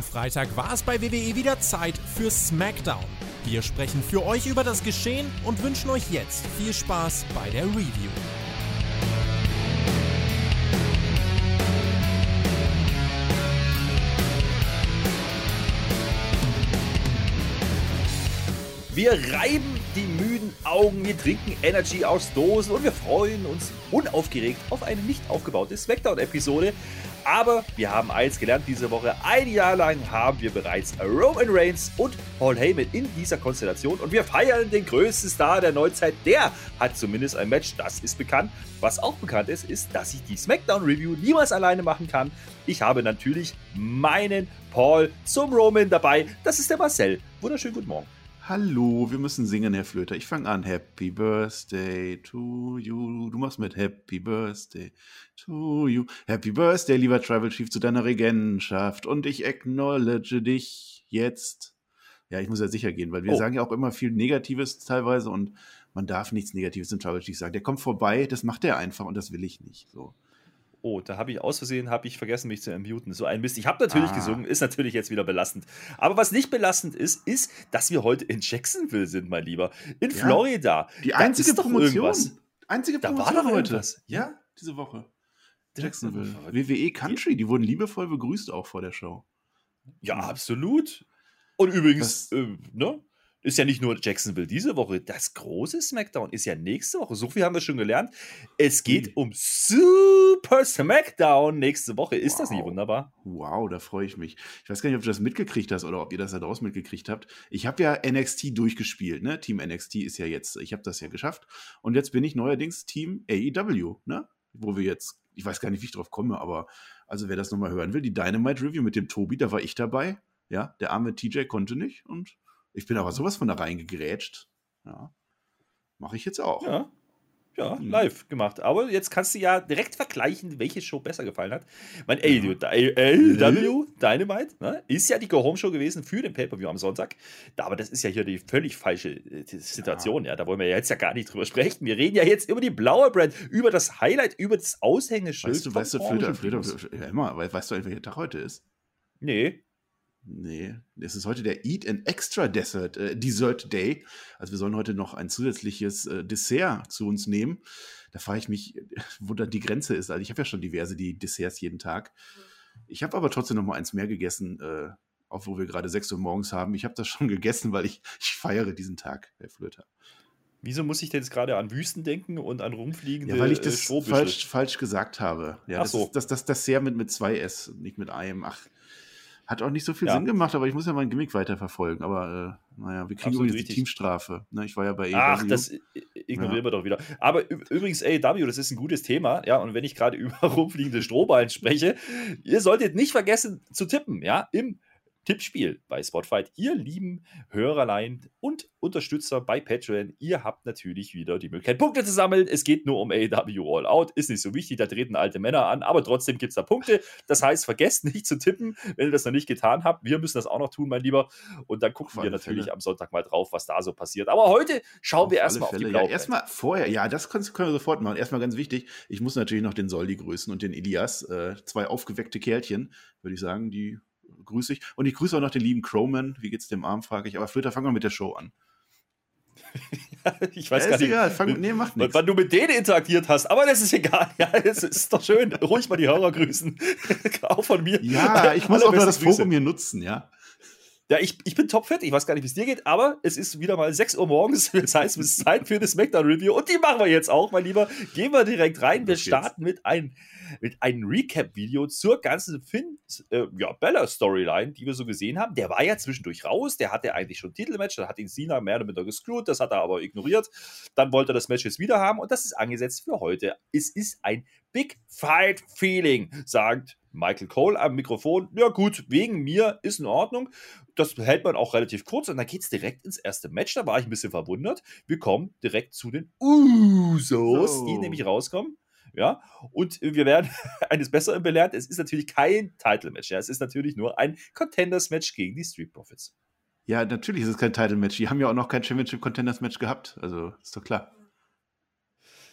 Am Freitag war es bei WWE wieder Zeit für SmackDown. Wir sprechen für euch über das Geschehen und wünschen euch jetzt viel Spaß bei der Review. Wir reiben die müden Augen, wir trinken Energy aus Dosen und wir freuen uns unaufgeregt auf eine nicht aufgebaute Smackdown-Episode. Aber wir haben eins gelernt diese Woche. Ein Jahr lang haben wir bereits Roman Reigns und Paul Heyman in dieser Konstellation und wir feiern den größten Star der Neuzeit. Der hat zumindest ein Match, das ist bekannt. Was auch bekannt ist, ist, dass ich die SmackDown-Review niemals alleine machen kann. Ich habe natürlich meinen Paul zum Roman dabei. Das ist der Marcel. Wunderschönen guten Morgen. Hallo, wir müssen singen, Herr Flöter. Ich fange an. Happy Birthday to you. Du machst mit Happy Birthday to you. Happy Birthday, lieber Tribal Chief, zu deiner Regentschaft. Und ich acknowledge dich jetzt. Ja, ich muss ja sicher gehen, weil wir oh. sagen ja auch immer viel Negatives teilweise und man darf nichts Negatives im Tribal Chief sagen. Der kommt vorbei, das macht er einfach und das will ich nicht. So oh, da habe ich aus Versehen, habe ich vergessen, mich zu unmuten. So ein Mist. Ich habe natürlich ah. gesungen, ist natürlich jetzt wieder belastend. Aber was nicht belastend ist, ist, dass wir heute in Jacksonville sind, mein Lieber. In ja, Florida. Die einzige Promotion. Irgendwas. Einzige Promotion da war doch heute. Irgendwas. Ja, diese Woche. Jacksonville. WWE Country, die wurden liebevoll begrüßt auch vor der Show. Ja, absolut. Und übrigens, äh, ne? Ist ja nicht nur Jacksonville diese Woche, das große SmackDown ist ja nächste Woche. So viel haben wir schon gelernt. Es geht um Super SmackDown nächste Woche. Ist wow. das nicht wunderbar? Wow, da freue ich mich. Ich weiß gar nicht, ob du das mitgekriegt hast oder ob ihr das da draußen mitgekriegt habt. Ich habe ja NXT durchgespielt, ne? Team NXT ist ja jetzt, ich habe das ja geschafft. Und jetzt bin ich neuerdings Team AEW, ne? Wo wir jetzt, ich weiß gar nicht, wie ich drauf komme, aber also wer das nochmal hören will, die Dynamite Review mit dem Tobi, da war ich dabei. Ja, der arme TJ konnte nicht und ich bin aber sowas von da reingegrätscht. Ja. Mache ich jetzt auch. Ja. Ja, hm. live gemacht. Aber jetzt kannst du ja direkt vergleichen, welche Show besser gefallen hat. Mein ja. AW Dynamite ne, ist ja die Go-Home-Show gewesen für den Pay-Per-View am Sonntag. Aber das ist ja hier die völlig falsche äh, Situation. Ja. ja. Da wollen wir ja jetzt ja gar nicht drüber sprechen. Wir reden ja jetzt über die blaue Brand, über das Highlight, über das Aushängeschild. Weißt du, weißt du, Flöter, Flöter, ja, immer, weißt du, welcher Tag heute ist? Nee. Nee, es ist heute der Eat an Extra Dessert, äh, Dessert Day. Also wir sollen heute noch ein zusätzliches äh, Dessert zu uns nehmen. Da frage ich mich, wo da die Grenze ist. Also ich habe ja schon diverse die Desserts jeden Tag. Ich habe aber trotzdem noch mal eins mehr gegessen, äh, auch wo wir gerade 6 Uhr morgens haben. Ich habe das schon gegessen, weil ich, ich feiere diesen Tag, Herr Flöter. Wieso muss ich denn jetzt gerade an Wüsten denken und an rumfliegende Ja, weil ich das äh, falsch, falsch gesagt habe. Ja, Ach das so. ist das, das Dessert mit, mit zwei S, nicht mit einem. Ach, hat auch nicht so viel ja. Sinn gemacht, aber ich muss ja mein Gimmick weiterverfolgen. Aber äh, naja, wir kriegen übrigens die Teamstrafe. Ne, ich war ja bei AEW. Ach, das ignorieren ja. wir doch wieder. Aber übrigens, AEW, das ist ein gutes Thema. Ja, und wenn ich gerade über rumfliegende Strohballen spreche, ihr solltet nicht vergessen zu tippen. Ja, im Tippspiel bei Spotfight. Ihr lieben Hörerlein und Unterstützer bei Patreon, ihr habt natürlich wieder die Möglichkeit, Punkte zu sammeln. Es geht nur um AEW All Out. Ist nicht so wichtig, da treten alte Männer an, aber trotzdem gibt es da Punkte. Das heißt, vergesst nicht zu tippen, wenn ihr das noch nicht getan habt. Wir müssen das auch noch tun, mein Lieber. Und dann gucken wir natürlich Fälle. am Sonntag mal drauf, was da so passiert. Aber heute schauen auf wir erstmal auf die Blauband. Ja, erstmal vorher, ja, das können, können wir sofort machen. Erstmal ganz wichtig, ich muss natürlich noch den Soldi grüßen und den Elias, äh, zwei aufgeweckte Kerlchen, würde ich sagen, die grüße ich. Und ich grüße auch noch den lieben Crowman. Wie geht's dem Arm, frage ich. Aber Flöter, fangen wir mit der Show an. ich weiß ja, gar nicht, egal. Fang, nee, macht wann du mit denen interagiert hast, aber das ist egal. Ja, es ist doch schön. Ruhig mal die Hörer grüßen. auch von mir. Ja, ich muss auch mal das Forum hier nutzen, ja. Ja, ich, ich bin topfit. Ich weiß gar nicht, wie es dir geht, aber es ist wieder mal 6 Uhr morgens. Das heißt, es ist Zeit für das Smackdown-Review. Und die machen wir jetzt auch, mein Lieber. Gehen wir direkt rein. Wir starten mit einem, mit einem Recap-Video zur ganzen Finn, äh, ja, Bella-Storyline, die wir so gesehen haben. Der war ja zwischendurch raus. Der hatte eigentlich schon ein Titelmatch. Da hat ihn Cena mehr oder minder gescrewt. Das hat er aber ignoriert. Dann wollte er das Match jetzt wieder haben. Und das ist angesetzt für heute. Es ist ein Big Fight Feeling, sagt Michael Cole am Mikrofon. Ja, gut, wegen mir ist in Ordnung. Das hält man auch relativ kurz und dann geht es direkt ins erste Match. Da war ich ein bisschen verwundert. Wir kommen direkt zu den Usos, so. die nämlich rauskommen. Ja, und wir werden eines Besseren belehrt. Es ist natürlich kein Title-Match. Ja. Es ist natürlich nur ein Contenders-Match gegen die Street Profits. Ja, natürlich ist es kein Title-Match. Die haben ja auch noch kein Championship-Contenders-Match gehabt. Also, ist doch klar.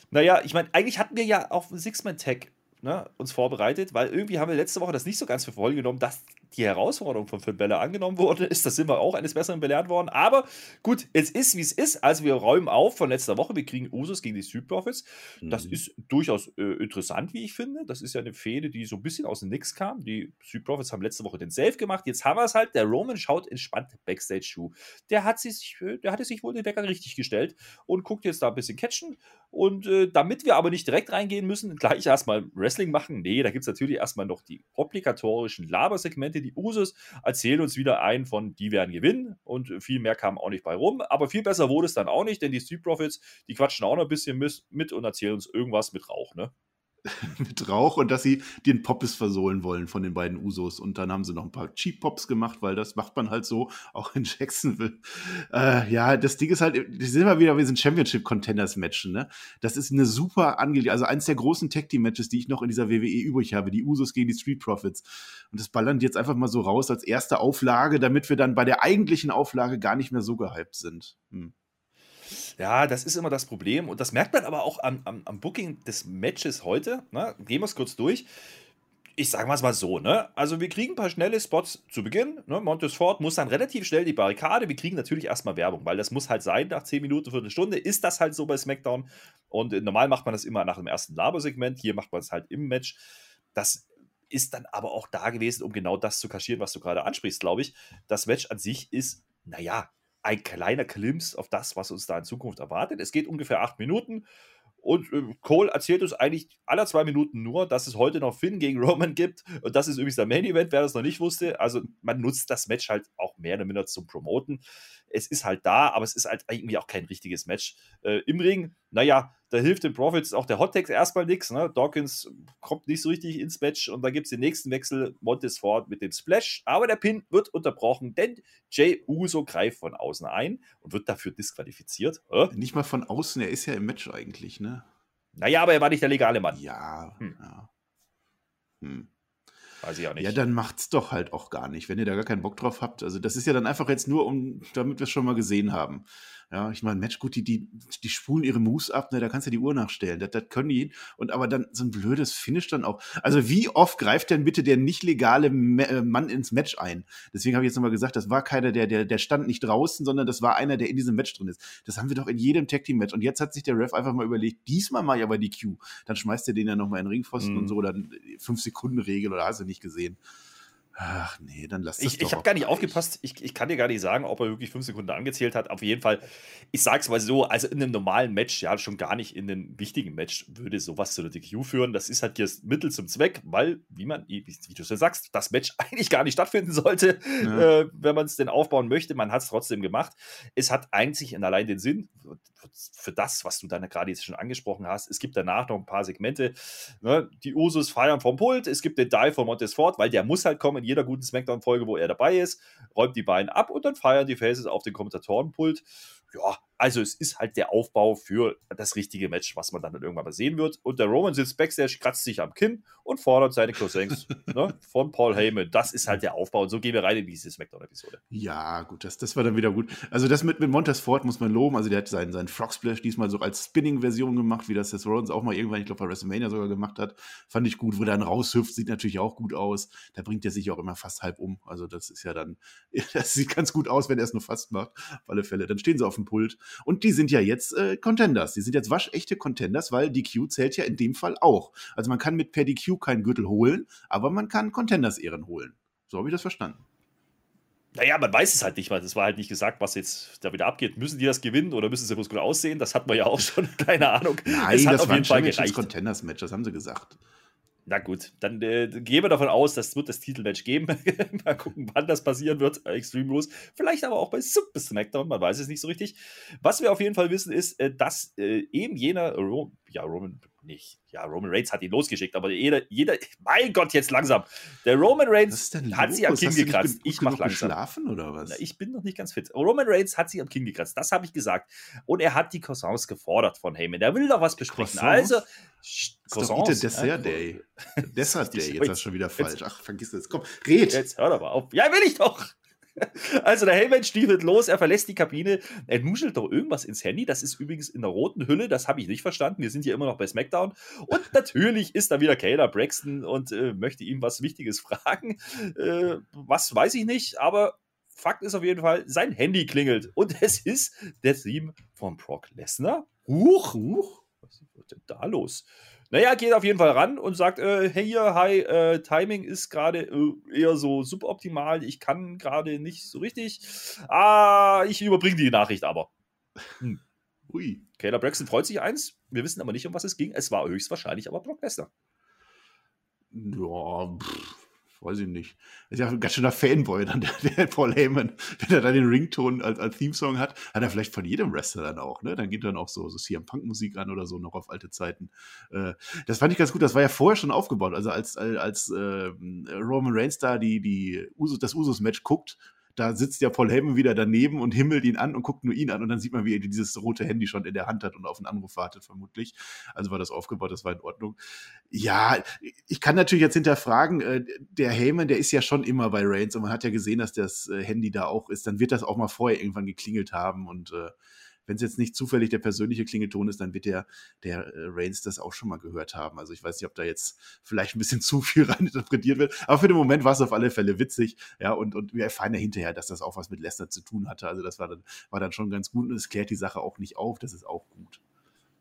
Naja, ich meine, eigentlich hatten wir ja auf Six-Man-Tag ne, uns vorbereitet, weil irgendwie haben wir letzte Woche das nicht so ganz für voll genommen, dass die Herausforderung von Finn Bella angenommen worden ist. Da sind wir auch eines Besseren belehrt worden. Aber gut, es ist, wie es ist. Also wir räumen auf von letzter Woche. Wir kriegen Usos gegen die Street Profits. Das mhm. ist durchaus äh, interessant, wie ich finde. Das ist ja eine Fehde, die so ein bisschen aus dem Nix kam. Die Street Profits haben letzte Woche den Safe gemacht. Jetzt haben wir es halt. Der Roman schaut entspannt Backstage-Schuh. Der hat sich, äh, der hatte sich wohl den Wecker richtig gestellt und guckt jetzt da ein bisschen catchen. Und äh, damit wir aber nicht direkt reingehen müssen, gleich erstmal Wrestling machen. Nee, da gibt es natürlich erstmal noch die obligatorischen Labersegmente. Die Usos erzählen uns wieder ein von, die werden gewinnen. Und viel mehr kam auch nicht bei rum. Aber viel besser wurde es dann auch nicht, denn die Street Profits, die quatschen auch noch ein bisschen mit und erzählen uns irgendwas mit Rauch, ne? mit Rauch und dass sie den Poppes versohlen wollen von den beiden Usos. Und dann haben sie noch ein paar Cheap Pops gemacht, weil das macht man halt so, auch in Jacksonville. Äh, ja, das Ding ist halt, die sind immer wieder, wir sind Championship Contenders Matchen, ne? Das ist eine super Angelegenheit, also eins der großen Tag Team Matches, die ich noch in dieser WWE übrig habe, die Usos gegen die Street Profits. Und das ballern die jetzt einfach mal so raus als erste Auflage, damit wir dann bei der eigentlichen Auflage gar nicht mehr so gehypt sind. Hm. Ja, das ist immer das Problem. Und das merkt man aber auch am, am, am Booking des Matches heute. Ne? Gehen wir es kurz durch. Ich sage mal so, ne? Also wir kriegen ein paar schnelle Spots zu Beginn. Ne? Montes Ford muss dann relativ schnell die Barrikade. Wir kriegen natürlich erstmal Werbung, weil das muss halt sein, nach 10 Minuten, Viertelstunde ist das halt so bei SmackDown. Und äh, normal macht man das immer nach dem ersten Labersegment. Hier macht man es halt im Match. Das ist dann aber auch da gewesen, um genau das zu kaschieren, was du gerade ansprichst, glaube ich. Das Match an sich ist, naja, ein kleiner Glimpse auf das, was uns da in Zukunft erwartet. Es geht ungefähr acht Minuten. Und äh, Cole erzählt uns eigentlich alle zwei Minuten nur, dass es heute noch Finn gegen Roman gibt. Und das ist übrigens der Main Event, wer das noch nicht wusste. Also man nutzt das Match halt auch mehr oder minder zum Promoten. Es ist halt da, aber es ist halt irgendwie auch kein richtiges Match. Äh, Im Ring, naja, da hilft den Profits auch der Hottex erstmal nichts. Ne? Dawkins kommt nicht so richtig ins Match und da gibt es den nächsten Wechsel, Montes Ford mit dem Splash. Aber der Pin wird unterbrochen, denn Jay Uso greift von außen ein und wird dafür disqualifiziert. Äh? Nicht mal von außen, er ist ja im Match eigentlich, ne? Naja, aber er war nicht der legale Mann. Ja, hm. ja. Hm. Weiß ich auch nicht. Ja, dann macht's doch halt auch gar nicht, wenn ihr da gar keinen Bock drauf habt. Also, das ist ja dann einfach jetzt nur, um, damit wir es schon mal gesehen haben. Ja, ich meine, Match, gut, die, die, die spulen ihre Moves ab, ne, da kannst du die Uhr nachstellen. Das, das können die. Und aber dann so ein blödes Finish dann auch. Also, wie oft greift denn bitte der nicht legale äh, Mann ins Match ein? Deswegen habe ich jetzt nochmal gesagt, das war keiner, der, der, der stand nicht draußen, sondern das war einer, der in diesem Match drin ist. Das haben wir doch in jedem Tag Team Match. Und jetzt hat sich der Ref einfach mal überlegt, diesmal mal aber die Q. Dann schmeißt er den ja nochmal in den Ringpfosten mhm. und so, dann 5-Sekunden-Regel oder hast du nicht gesehen. Ach nee, dann lass das Ich, ich habe gar nicht aufgepasst. Ich, ich kann dir gar nicht sagen, ob er wirklich fünf Sekunden angezählt hat. Auf jeden Fall, ich sag's mal so, also in einem normalen Match, ja, schon gar nicht in einem wichtigen Match, würde sowas zu der DQ führen. Das ist halt hier das Mittel zum Zweck, weil, wie man, wie, wie du schon sagst, das Match eigentlich gar nicht stattfinden sollte, ja. äh, wenn man es denn aufbauen möchte. Man hat es trotzdem gemacht. Es hat eigentlich in allein den Sinn, für das, was du dann gerade jetzt schon angesprochen hast. Es gibt danach noch ein paar Segmente. Ne? Die Usos feiern vom Pult. Es gibt den Dive von Montesfort, weil der muss halt kommen jeder guten Smackdown-Folge, wo er dabei ist. Räumt die beiden ab und dann feiern die Faces auf den Kommentatorenpult. Ja, also es ist halt der Aufbau für das richtige Match, was man dann irgendwann mal sehen wird. Und der Roman sitzt backstage, kratzt sich am Kinn und fordert seine Cousins ne, von Paul Heyman. Das ist halt der Aufbau. Und so gehen wir rein in diese Smackdown-Episode. Ja, gut, das, das war dann wieder gut. Also das mit, mit Montez Ford muss man loben. Also der hat seinen, seinen Frog Splash diesmal so als Spinning-Version gemacht, wie das Seth Rollins auch mal irgendwann, ich glaube bei WrestleMania sogar gemacht hat. Fand ich gut. Wo er dann raushüpft, sieht natürlich auch gut aus. Da bringt er sich auch immer fast halb um. Also das ist ja dann, das sieht ganz gut aus, wenn er es nur fast macht. Auf alle Fälle. Dann stehen sie auf dem Pult. Und die sind ja jetzt äh, Contenders. Die sind jetzt waschechte Contenders, weil DQ zählt ja in dem Fall auch. Also man kann mit per DQ keinen Gürtel holen, aber man kann Contenders-Ehren holen. So habe ich das verstanden. Naja, man weiß es halt nicht, weil es war halt nicht gesagt, was jetzt da wieder abgeht. Müssen die das gewinnen oder müssen sie bloß gut aussehen? Das hat man ja auch schon, keine Ahnung. Nein, es hat das auf jeden Fall gereicht. Contenders-Match, das haben sie gesagt. Na gut, dann äh, gehen wir davon aus, das wird das Titelmatch geben. Mal gucken, wann das passieren wird. Extreme Rules. Vielleicht aber auch bei Super SmackDown, man weiß es nicht so richtig. Was wir auf jeden Fall wissen, ist, äh, dass äh, eben jener, Ro ja, Roman, nicht, ja, Roman Reigns hat ihn losgeschickt, aber jeder, jeder, mein Gott, jetzt langsam. Der Roman Reigns hat sie am Kinn gekratzt. Ich mach langsam. Geschlafen oder was? Na, ich bin noch nicht ganz fit. Roman Reigns hat sie am Kinn gekratzt, das habe ich gesagt. Und er hat die Croissants gefordert von Heyman. Der will doch was besprechen. Also, Croissants. Dessert Day. Dessert Day, jetzt du schon wieder falsch. Ach, vergiss das. Komm, red. Jetzt hör doch mal auf. Ja, will ich doch. Also der Heyman stiefelt los, er verlässt die Kabine, er nuschelt doch irgendwas ins Handy. Das ist übrigens in der roten Hülle, das habe ich nicht verstanden. Wir sind hier immer noch bei SmackDown. Und natürlich ist da wieder Kayla Braxton und äh, möchte ihm was Wichtiges fragen. Äh, was weiß ich nicht, aber Fakt ist auf jeden Fall, sein Handy klingelt. Und es ist der Theme von Brock Lesnar. Huch, huch. Was ist denn da los? Naja, geht auf jeden Fall ran und sagt, äh, hey hier, hi, äh, Timing ist gerade äh, eher so suboptimal, ich kann gerade nicht so richtig. Ah, ich überbringe die Nachricht aber. Hm. Ui. Kayla Braxton freut sich eins, wir wissen aber nicht, um was es ging. Es war höchstwahrscheinlich aber Brock Lesnar. Ja, pff weiß ich nicht. Ist ja ein ganz schöner Fanboy dann, der, der Paul Heyman, wenn er dann den Rington als, als Theme-Song hat, hat er vielleicht von jedem Wrestler dann auch, ne? Dann geht dann auch so, so CM Punk-Musik an oder so, noch auf alte Zeiten. Äh, das fand ich ganz gut, das war ja vorher schon aufgebaut. Also als, als, als äh, Roman Reigns da die, die Uso, das Usos-Match guckt, da sitzt ja Paul Heyman wieder daneben und himmelt ihn an und guckt nur ihn an und dann sieht man, wie er dieses rote Handy schon in der Hand hat und auf einen Anruf wartet, vermutlich. Also war das aufgebaut, das war in Ordnung. Ja, ich kann natürlich jetzt hinterfragen, äh, der Heyman, der ist ja schon immer bei Reigns und man hat ja gesehen, dass das äh, Handy da auch ist. Dann wird das auch mal vorher irgendwann geklingelt haben und äh, wenn es jetzt nicht zufällig der persönliche Klingelton ist, dann wird der, der äh, Reigns das auch schon mal gehört haben. Also ich weiß nicht, ob da jetzt vielleicht ein bisschen zu viel rein interpretiert wird. Aber für den Moment war es auf alle Fälle witzig. Ja, und, und wir erfahren ja hinterher, dass das auch was mit Lester zu tun hatte. Also das war dann, war dann schon ganz gut und es klärt die Sache auch nicht auf. Das ist auch gut.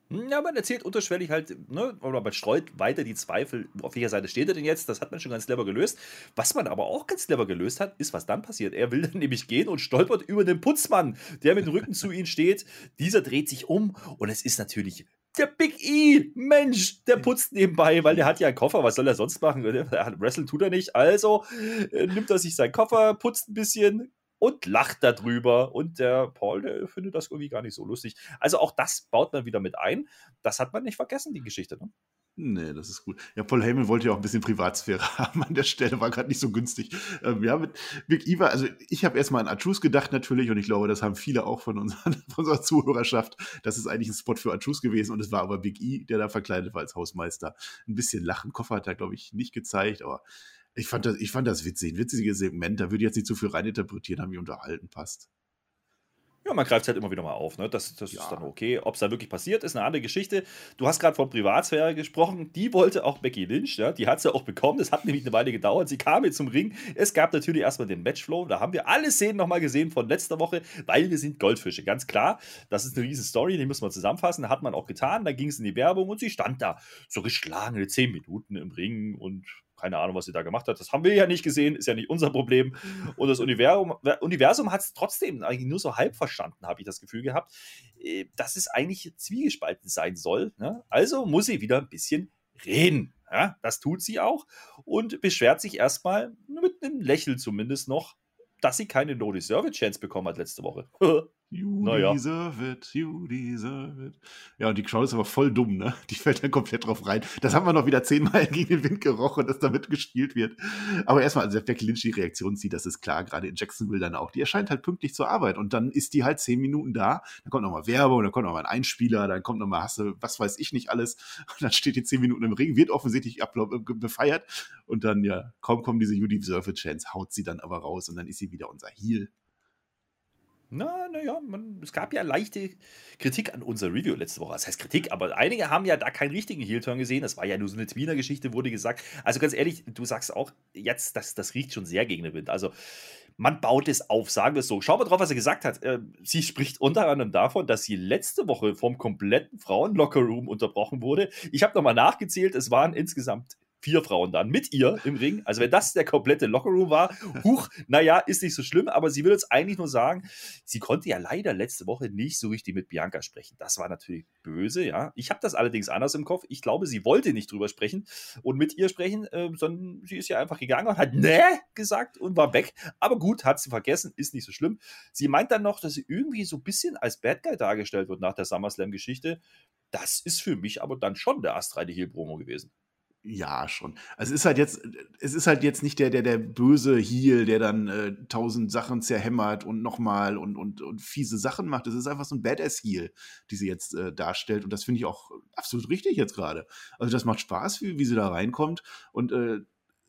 Ja, man erzählt unterschwellig halt, ne, oder man streut weiter die Zweifel, auf welcher Seite steht er denn jetzt? Das hat man schon ganz clever gelöst. Was man aber auch ganz clever gelöst hat, ist, was dann passiert. Er will dann nämlich gehen und stolpert über den Putzmann, der mit dem Rücken zu ihm steht. Dieser dreht sich um und es ist natürlich der Big E, Mensch, der putzt nebenbei, weil der hat ja einen Koffer. Was soll er sonst machen? Wrestle tut er nicht. Also äh, nimmt er sich seinen Koffer, putzt ein bisschen, und lacht darüber. Und der Paul, der findet das irgendwie gar nicht so lustig. Also auch das baut man wieder mit ein. Das hat man nicht vergessen, die Geschichte. Ne? Nee, das ist gut. Ja, Paul Heyman wollte ja auch ein bisschen Privatsphäre haben an der Stelle, war gerade nicht so günstig. Ähm, ja, mit Big Eva, also ich habe erstmal an Archus gedacht natürlich und ich glaube, das haben viele auch von, unseren, von unserer Zuhörerschaft. Das ist eigentlich ein Spot für Archus gewesen und es war aber Big E, der da verkleidet war als Hausmeister. Ein bisschen lachen. Koffer hat er, glaube ich, nicht gezeigt, aber ich fand das, ich fand das witzig, ein witziges Segment. Da würde ich jetzt nicht zu viel reininterpretieren, haben mich unterhalten, passt. Ja, man greift es halt immer wieder mal auf. Ne? Das, das ja. ist dann okay. Ob es da wirklich passiert, ist eine andere Geschichte. Du hast gerade von Privatsphäre gesprochen. Die wollte auch Becky Lynch. Ja? Die hat sie auch bekommen. Das hat nämlich eine Weile gedauert. Sie kam jetzt zum Ring. Es gab natürlich erstmal den Matchflow. Da haben wir alle Szenen nochmal gesehen von letzter Woche, weil wir sind Goldfische. Ganz klar. Das ist eine riesen Story. Die müssen wir zusammenfassen. Da hat man auch getan. Da ging es in die Werbung und sie stand da so geschlagene zehn Minuten im Ring und keine Ahnung, was sie da gemacht hat. Das haben wir ja nicht gesehen, ist ja nicht unser Problem. Und das Universum, Universum hat es trotzdem eigentlich nur so halb verstanden, habe ich das Gefühl gehabt, äh, dass es eigentlich zwiegespalten sein soll. Ne? Also muss sie wieder ein bisschen reden. Ja, das tut sie auch und beschwert sich erstmal mit einem Lächeln zumindest noch, dass sie keine No-Deserve-Chance bekommen hat letzte Woche. You naja. deserve it, you deserve it. Ja, und die Crowd ist aber voll dumm, ne? Die fällt dann komplett drauf rein. Das haben wir noch wieder zehnmal gegen den Wind gerochen, dass damit gespielt wird. Aber erstmal, also der Becky Lynch die Reaktion zieht, das ist klar, gerade in Jacksonville dann auch. Die erscheint halt pünktlich zur Arbeit und dann ist die halt zehn Minuten da. Dann kommt nochmal Werbung, dann kommt nochmal ein Einspieler, dann kommt nochmal Hasse, was weiß ich nicht alles. Und dann steht die zehn Minuten im Ring, wird offensichtlich befeiert. Und dann, ja, kaum kommen diese You deserve it Chance, haut sie dann aber raus und dann ist sie wieder unser Heel. Na, naja, es gab ja leichte Kritik an unserer Review letzte Woche. Das heißt Kritik, aber einige haben ja da keinen richtigen Heel-Turn gesehen. Das war ja nur so eine Tweener-Geschichte, wurde gesagt. Also ganz ehrlich, du sagst auch jetzt, das, das riecht schon sehr gegen den Wind. Also man baut es auf, sagen wir es so. Schau mal drauf, was er gesagt hat. Äh, sie spricht unter anderem davon, dass sie letzte Woche vom kompletten Frauen-Locker-Room unterbrochen wurde. Ich habe nochmal nachgezählt, es waren insgesamt vier Frauen dann mit ihr im Ring. Also wenn das der komplette Lockerroom war, huch, naja, ist nicht so schlimm, aber sie will jetzt eigentlich nur sagen, sie konnte ja leider letzte Woche nicht so richtig mit Bianca sprechen. Das war natürlich böse, ja. Ich habe das allerdings anders im Kopf. Ich glaube, sie wollte nicht drüber sprechen und mit ihr sprechen, äh, sondern sie ist ja einfach gegangen und hat ne gesagt und war weg. Aber gut, hat sie vergessen, ist nicht so schlimm. Sie meint dann noch, dass sie irgendwie so ein bisschen als Bad Guy dargestellt wird nach der SummerSlam-Geschichte. Das ist für mich aber dann schon der astreine Heel-Promo gewesen. Ja, schon. Also es ist halt jetzt, es ist halt jetzt nicht der, der, der böse Heel, der dann äh, tausend Sachen zerhämmert und nochmal und, und, und fiese Sachen macht. Es ist einfach so ein Badass-Heel, die sie jetzt äh, darstellt. Und das finde ich auch absolut richtig jetzt gerade. Also das macht Spaß, wie, wie sie da reinkommt. Und äh,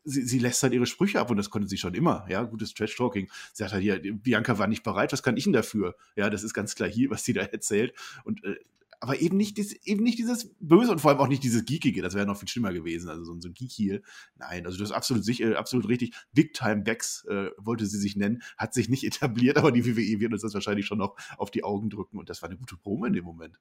sie, sie lässt halt ihre Sprüche ab und das konnte sie schon immer. Ja, gutes Trash-Talking. Sie sagt halt hier, Bianca war nicht bereit, was kann ich denn dafür? Ja, das ist ganz klar hier, was sie da erzählt. Und äh, aber eben nicht, dies, eben nicht dieses Böse und vor allem auch nicht dieses Geekige. Das wäre noch viel schlimmer gewesen. Also so ein, so ein Geek hier. Nein, also das ist absolut sicher, absolut richtig. Big Time Becks äh, wollte sie sich nennen, hat sich nicht etabliert, aber die WWE wird uns das wahrscheinlich schon noch auf die Augen drücken und das war eine gute Promo in dem Moment.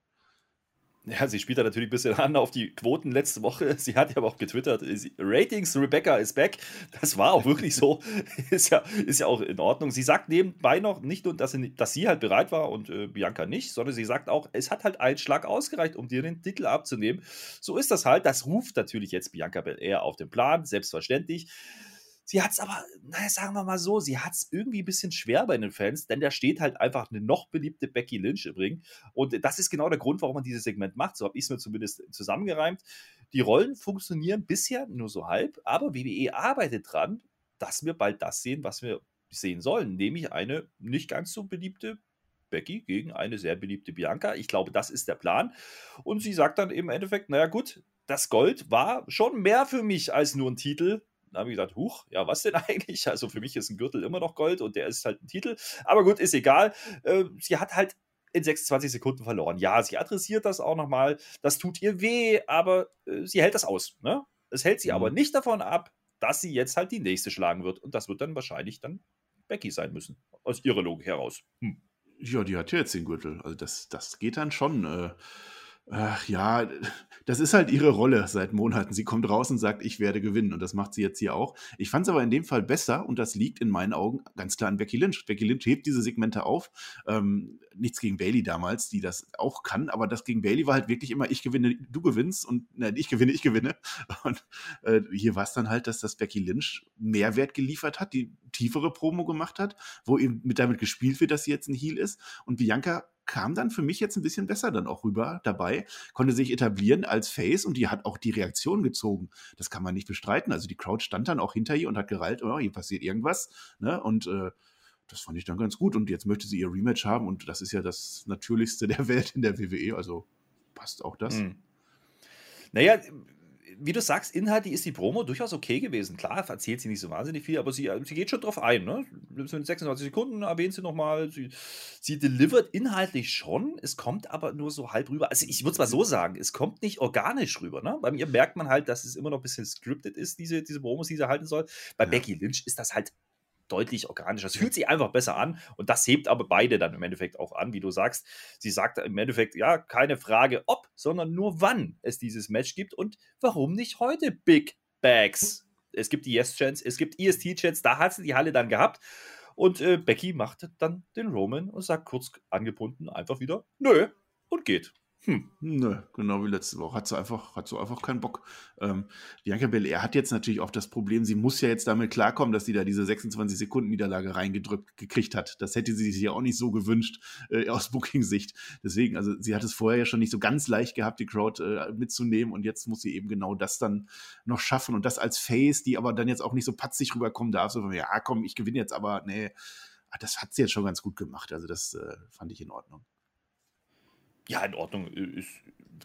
Ja, sie spielt da natürlich ein bisschen an auf die Quoten letzte Woche. Sie hat ja aber auch getwittert, Ratings, Rebecca is back. Das war auch wirklich so. ist, ja, ist ja auch in Ordnung. Sie sagt nebenbei noch nicht nur, dass sie, dass sie halt bereit war und äh, Bianca nicht, sondern sie sagt auch, es hat halt ein Schlag ausgereicht, um dir den Titel abzunehmen. So ist das halt. Das ruft natürlich jetzt Bianca Belair auf den Plan, selbstverständlich. Sie hat es aber, naja, sagen wir mal so, sie hat es irgendwie ein bisschen schwer bei den Fans, denn da steht halt einfach eine noch beliebte Becky Lynch Ring. Und das ist genau der Grund, warum man dieses Segment macht. So habe ich es mir zumindest zusammengereimt. Die Rollen funktionieren bisher nur so halb, aber WWE arbeitet dran, dass wir bald das sehen, was wir sehen sollen, nämlich eine nicht ganz so beliebte Becky gegen eine sehr beliebte Bianca. Ich glaube, das ist der Plan. Und sie sagt dann im Endeffekt, naja gut, das Gold war schon mehr für mich als nur ein Titel. Da habe ich gesagt, huch, ja, was denn eigentlich? Also für mich ist ein Gürtel immer noch Gold und der ist halt ein Titel. Aber gut, ist egal. Äh, sie hat halt in 26 Sekunden verloren. Ja, sie adressiert das auch nochmal. Das tut ihr weh, aber äh, sie hält das aus. Ne? Es hält sie mhm. aber nicht davon ab, dass sie jetzt halt die nächste schlagen wird. Und das wird dann wahrscheinlich dann Becky sein müssen. Aus ihrer Logik heraus. Hm. Ja, die hat ja jetzt den Gürtel. Also das, das geht dann schon. Äh Ach ja, das ist halt ihre Rolle seit Monaten. Sie kommt raus und sagt, ich werde gewinnen. Und das macht sie jetzt hier auch. Ich fand es aber in dem Fall besser und das liegt in meinen Augen ganz klar an Becky Lynch. Becky Lynch hebt diese Segmente auf. Ähm, nichts gegen Bailey damals, die das auch kann, aber das gegen Bailey war halt wirklich immer, ich gewinne, du gewinnst und nein, ich gewinne, ich gewinne. Und äh, hier war es dann halt, dass das Becky Lynch Mehrwert geliefert hat, die tiefere Promo gemacht hat, wo eben mit damit gespielt wird, dass sie jetzt ein Heel ist. Und Bianca kam dann für mich jetzt ein bisschen besser dann auch rüber dabei, konnte sich etablieren als Face und die hat auch die Reaktion gezogen. Das kann man nicht bestreiten. Also die Crowd stand dann auch hinter ihr und hat gereilt, oh, hier passiert irgendwas. Ne? Und äh, das fand ich dann ganz gut. Und jetzt möchte sie ihr Rematch haben und das ist ja das Natürlichste der Welt in der WWE. Also passt auch das. Mhm. Naja, wie du sagst, inhaltlich ist die Promo durchaus okay gewesen. Klar, erzählt sie nicht so wahnsinnig viel, aber sie, sie geht schon drauf ein. Ne? In 26 Sekunden erwähnt sie nochmal. Sie, sie delivert inhaltlich schon, es kommt aber nur so halb rüber. Also ich würde es mal so sagen, es kommt nicht organisch rüber. Ne? Bei mir merkt man halt, dass es immer noch ein bisschen scripted ist, diese, diese Promos, die sie halten soll. Bei ja. Becky Lynch ist das halt deutlich organischer. Es fühlt sich einfach besser an und das hebt aber beide dann im Endeffekt auch an, wie du sagst. Sie sagt im Endeffekt, ja, keine Frage ob, sondern nur wann es dieses Match gibt und warum nicht heute Big Bags. Es gibt die Yes-Chance, es gibt EST-Chance, da hat sie die Halle dann gehabt. Und äh, Becky macht dann den Roman und sagt kurz angebunden einfach wieder, nö, und geht. Hm, nö, genau wie letzte Woche. Hat sie einfach, hat so einfach keinen Bock. Ähm, Bianca Belair hat jetzt natürlich auch das Problem, sie muss ja jetzt damit klarkommen, dass sie da diese 26 Sekunden Niederlage reingedrückt gekriegt hat. Das hätte sie sich ja auch nicht so gewünscht äh, aus Booking-Sicht. Deswegen, also sie hat es vorher ja schon nicht so ganz leicht gehabt, die Crowd äh, mitzunehmen und jetzt muss sie eben genau das dann noch schaffen und das als Face, die aber dann jetzt auch nicht so patzig rüberkommen darf, so von, ja komm, ich gewinne jetzt, aber nee, ah, das hat sie jetzt schon ganz gut gemacht. Also das äh, fand ich in Ordnung ja, in Ordnung, äh, ist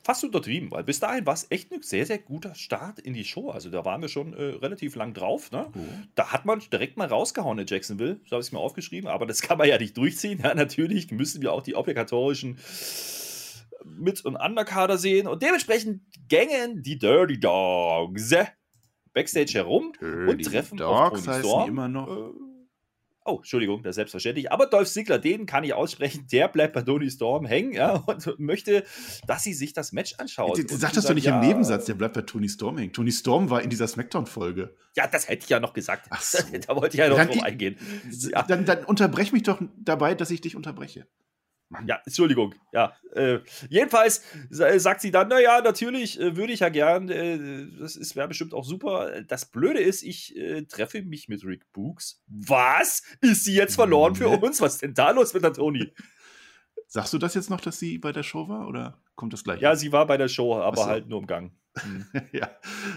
fast untertrieben, weil bis dahin war es echt ein sehr, sehr guter Start in die Show. Also da waren wir schon äh, relativ lang drauf. Ne? Oh. Da hat man direkt mal rausgehauen in Jacksonville, so habe ich es mir aufgeschrieben, aber das kann man ja nicht durchziehen. Ja, natürlich müssen wir auch die obligatorischen Mit- und Underkader sehen und dementsprechend gängen die Dirty Dogs Backstage herum Dirty und treffen Dogs auf Tony Storm. immer noch. Äh, Oh, Entschuldigung, das ist selbstverständlich. Aber Dolph Ziggler, den kann ich aussprechen, der bleibt bei Tony Storm hängen ja, und möchte, dass sie sich das Match anschaut. Jetzt, sag das doch nicht ja, im Nebensatz, der bleibt bei Tony Storm hängen. Tony Storm war in dieser Smackdown-Folge. Ja, das hätte ich ja noch gesagt. Ach so. da wollte ich ja noch dann drauf eingehen. Ja. Dann, dann unterbrech mich doch dabei, dass ich dich unterbreche. Ja, Entschuldigung. Ja, äh, jedenfalls sagt sie dann, naja, natürlich äh, würde ich ja gern, äh, das wäre bestimmt auch super. Das Blöde ist, ich äh, treffe mich mit Rick Books. Was? Ist sie jetzt verloren für uns? Was ist denn da los mit der Toni? Sagst du das jetzt noch, dass sie bei der Show war oder kommt das gleich? Ja, sie war bei der Show, aber so. halt nur im Gang. Hm. ja,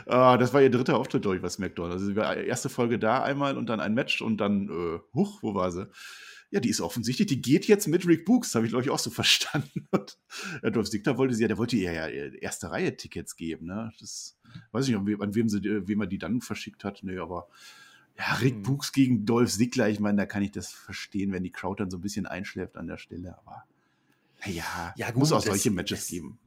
uh, das war ihr dritter Auftritt durch bei SmackDown. Also sie war erste Folge da einmal und dann ein Match und dann, äh, huch, wo war sie? Ja, die ist offensichtlich, die geht jetzt mit Rick Books, habe ich glaube ich auch so verstanden. Und ja, Dolph Ziggler wollte sie ja, der wollte ihr ja erste Reihe Tickets geben, ne? Das weiß ich nicht, an wem, sie, wem er die dann verschickt hat. Nee, aber ja, Rick hm. Books gegen Dolph Ziggler, ich meine, da kann ich das verstehen, wenn die Crowd dann so ein bisschen einschläft an der Stelle, aber naja, ja, gut, muss auch solche Matches das, geben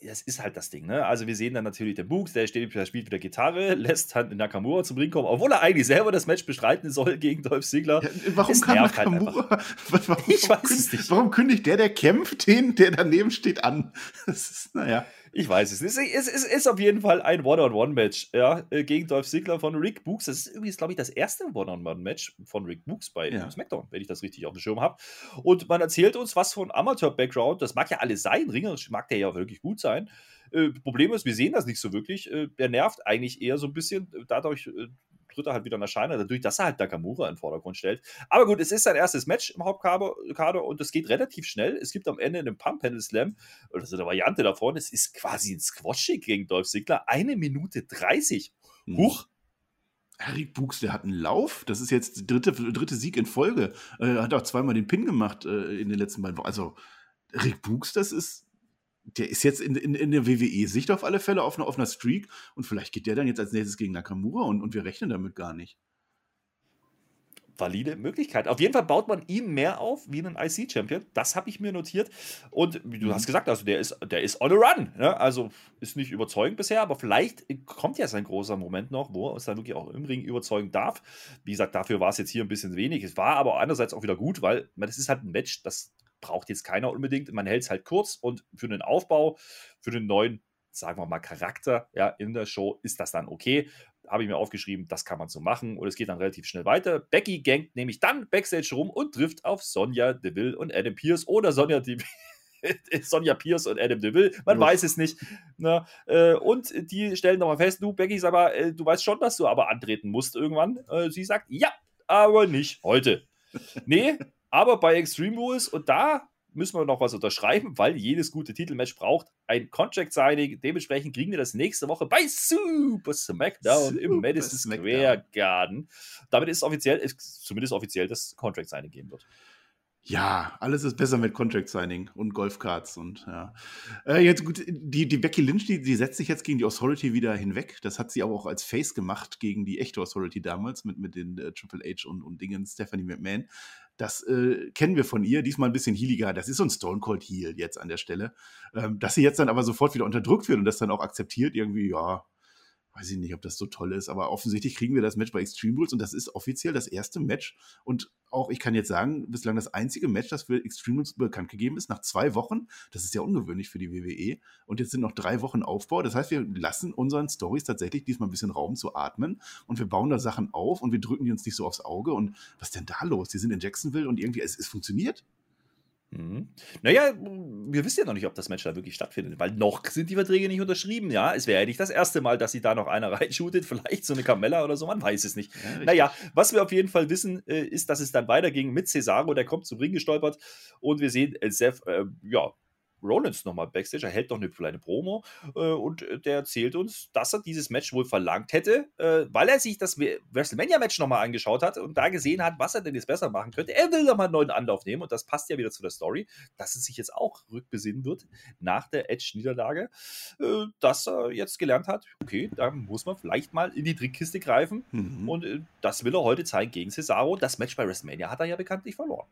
das ist halt das Ding, ne? Also wir sehen dann natürlich den Books, der steht, der spielt wieder Gitarre, lässt halt Nakamura zum Ring kommen, obwohl er eigentlich selber das Match bestreiten soll gegen Dolph Ziggler. Ja, warum es kann Nakamura? Halt warum, ich weiß es nicht. Warum kündigt der, der kämpft, den, der daneben steht, an? Das ist, naja. Ich weiß es. Es ist, es ist auf jeden Fall ein One-on-One-Match ja, äh, gegen Dolph Ziggler von Rick Books. Das ist übrigens, glaube ich, das erste One-on-One-Match von Rick Books bei ja. SmackDown, wenn ich das richtig auf dem Schirm habe. Und man erzählt uns was von Amateur-Background. Das mag ja alles sein. Ringerisch mag der ja wirklich gut sein. Äh, Problem ist, wir sehen das nicht so wirklich. Äh, der nervt eigentlich eher so ein bisschen. Dadurch äh, tritt er halt wieder in Erscheinung, dadurch, dass er halt Nakamura in den Vordergrund stellt. Aber gut, es ist sein erstes Match im Hauptkader und es geht relativ schnell. Es gibt am Ende einen Pump-Handle-Slam, das ist eine Variante davon. Es ist quasi ein Squash-Kick gegen Dolph Ziggler. Eine Minute 30. Hm. Huch. Rick Buchs, der hat einen Lauf. Das ist jetzt der dritte, dritte Sieg in Folge. Er hat auch zweimal den Pin gemacht äh, in den letzten beiden Wochen. Also, Rick Buchs, das ist der ist jetzt in, in, in der WWE-Sicht auf alle Fälle auf einer, auf einer Streak und vielleicht geht der dann jetzt als nächstes gegen Nakamura und, und wir rechnen damit gar nicht. Valide Möglichkeit. Auf jeden Fall baut man ihn mehr auf wie einen IC-Champion. Das habe ich mir notiert. Und wie du mhm. hast gesagt, also der ist, der ist on a run. Ne? Also ist nicht überzeugend bisher, aber vielleicht kommt ja sein großer Moment noch, wo er uns dann wirklich auch im Ring überzeugen darf. Wie gesagt, dafür war es jetzt hier ein bisschen wenig. Es war aber andererseits auch wieder gut, weil das ist halt ein Match, das braucht jetzt keiner unbedingt. Man hält es halt kurz und für den Aufbau, für den neuen, sagen wir mal, Charakter ja, in der Show ist das dann okay. Habe ich mir aufgeschrieben, das kann man so machen und es geht dann relativ schnell weiter. Becky gangt nämlich dann Backstage rum und trifft auf Sonja Deville und Adam Pierce oder Sonja Deville. Sonja Pierce und Adam Deville, man ja. weiß es nicht. Ne? Äh, und die stellen nochmal fest, du Becky, sag mal, äh, du weißt schon, dass du aber antreten musst irgendwann. Äh, sie sagt, ja, aber nicht heute. Nee, aber bei Extreme Rules, und da müssen wir noch was unterschreiben, weil jedes gute Titelmatch braucht ein Contract Signing. Dementsprechend kriegen wir das nächste Woche bei Super SmackDown Super im Madison Square Smackdown. Garden. Damit ist offiziell, ist zumindest offiziell, das Contract Signing geben wird. Ja, alles ist besser mit Contract Signing und Golfcards und ja. Äh, jetzt gut, die, die Becky Lynch, die, die setzt sich jetzt gegen die Authority wieder hinweg. Das hat sie aber auch als Face gemacht gegen die echte Authority damals mit, mit den äh, Triple H und, und Dingen, Stephanie McMahon. Das äh, kennen wir von ihr, diesmal ein bisschen healiger. Das ist so ein Stone Cold Heal jetzt an der Stelle. Ähm, dass sie jetzt dann aber sofort wieder unterdrückt wird und das dann auch akzeptiert, irgendwie, ja, weiß ich nicht, ob das so toll ist, aber offensichtlich kriegen wir das Match bei Extreme Rules und das ist offiziell das erste Match und auch, ich kann jetzt sagen, bislang das einzige Match, das für Extreme Rules bekannt gegeben ist, nach zwei Wochen. Das ist ja ungewöhnlich für die WWE. Und jetzt sind noch drei Wochen Aufbau. Das heißt, wir lassen unseren Stories tatsächlich diesmal ein bisschen Raum zu atmen und wir bauen da Sachen auf und wir drücken die uns nicht so aufs Auge. Und was ist denn da los? Die sind in Jacksonville und irgendwie, es, es funktioniert. Mhm. Naja, wir wissen ja noch nicht, ob das Match da wirklich stattfindet, weil noch sind die Verträge nicht unterschrieben. Ja, es wäre ja nicht das erste Mal, dass sie da noch einer reinshootet, vielleicht so eine Camella oder so, man weiß es nicht. Ja, naja, was wir auf jeden Fall wissen, äh, ist, dass es dann weiterging mit Cesaro, der kommt zum Ring gestolpert und wir sehen äh, Seth, äh, ja, Rollins nochmal Backstage, er hält noch eine kleine Promo äh, und äh, der erzählt uns, dass er dieses Match wohl verlangt hätte, äh, weil er sich das WrestleMania-Match nochmal angeschaut hat und da gesehen hat, was er denn jetzt besser machen könnte. Er will nochmal einen neuen Anlauf nehmen und das passt ja wieder zu der Story, dass es sich jetzt auch rückbesinnen wird nach der Edge-Niederlage, äh, dass er jetzt gelernt hat, okay, da muss man vielleicht mal in die Trickkiste greifen mhm. und äh, das will er heute zeigen gegen Cesaro. Das Match bei WrestleMania hat er ja bekanntlich verloren.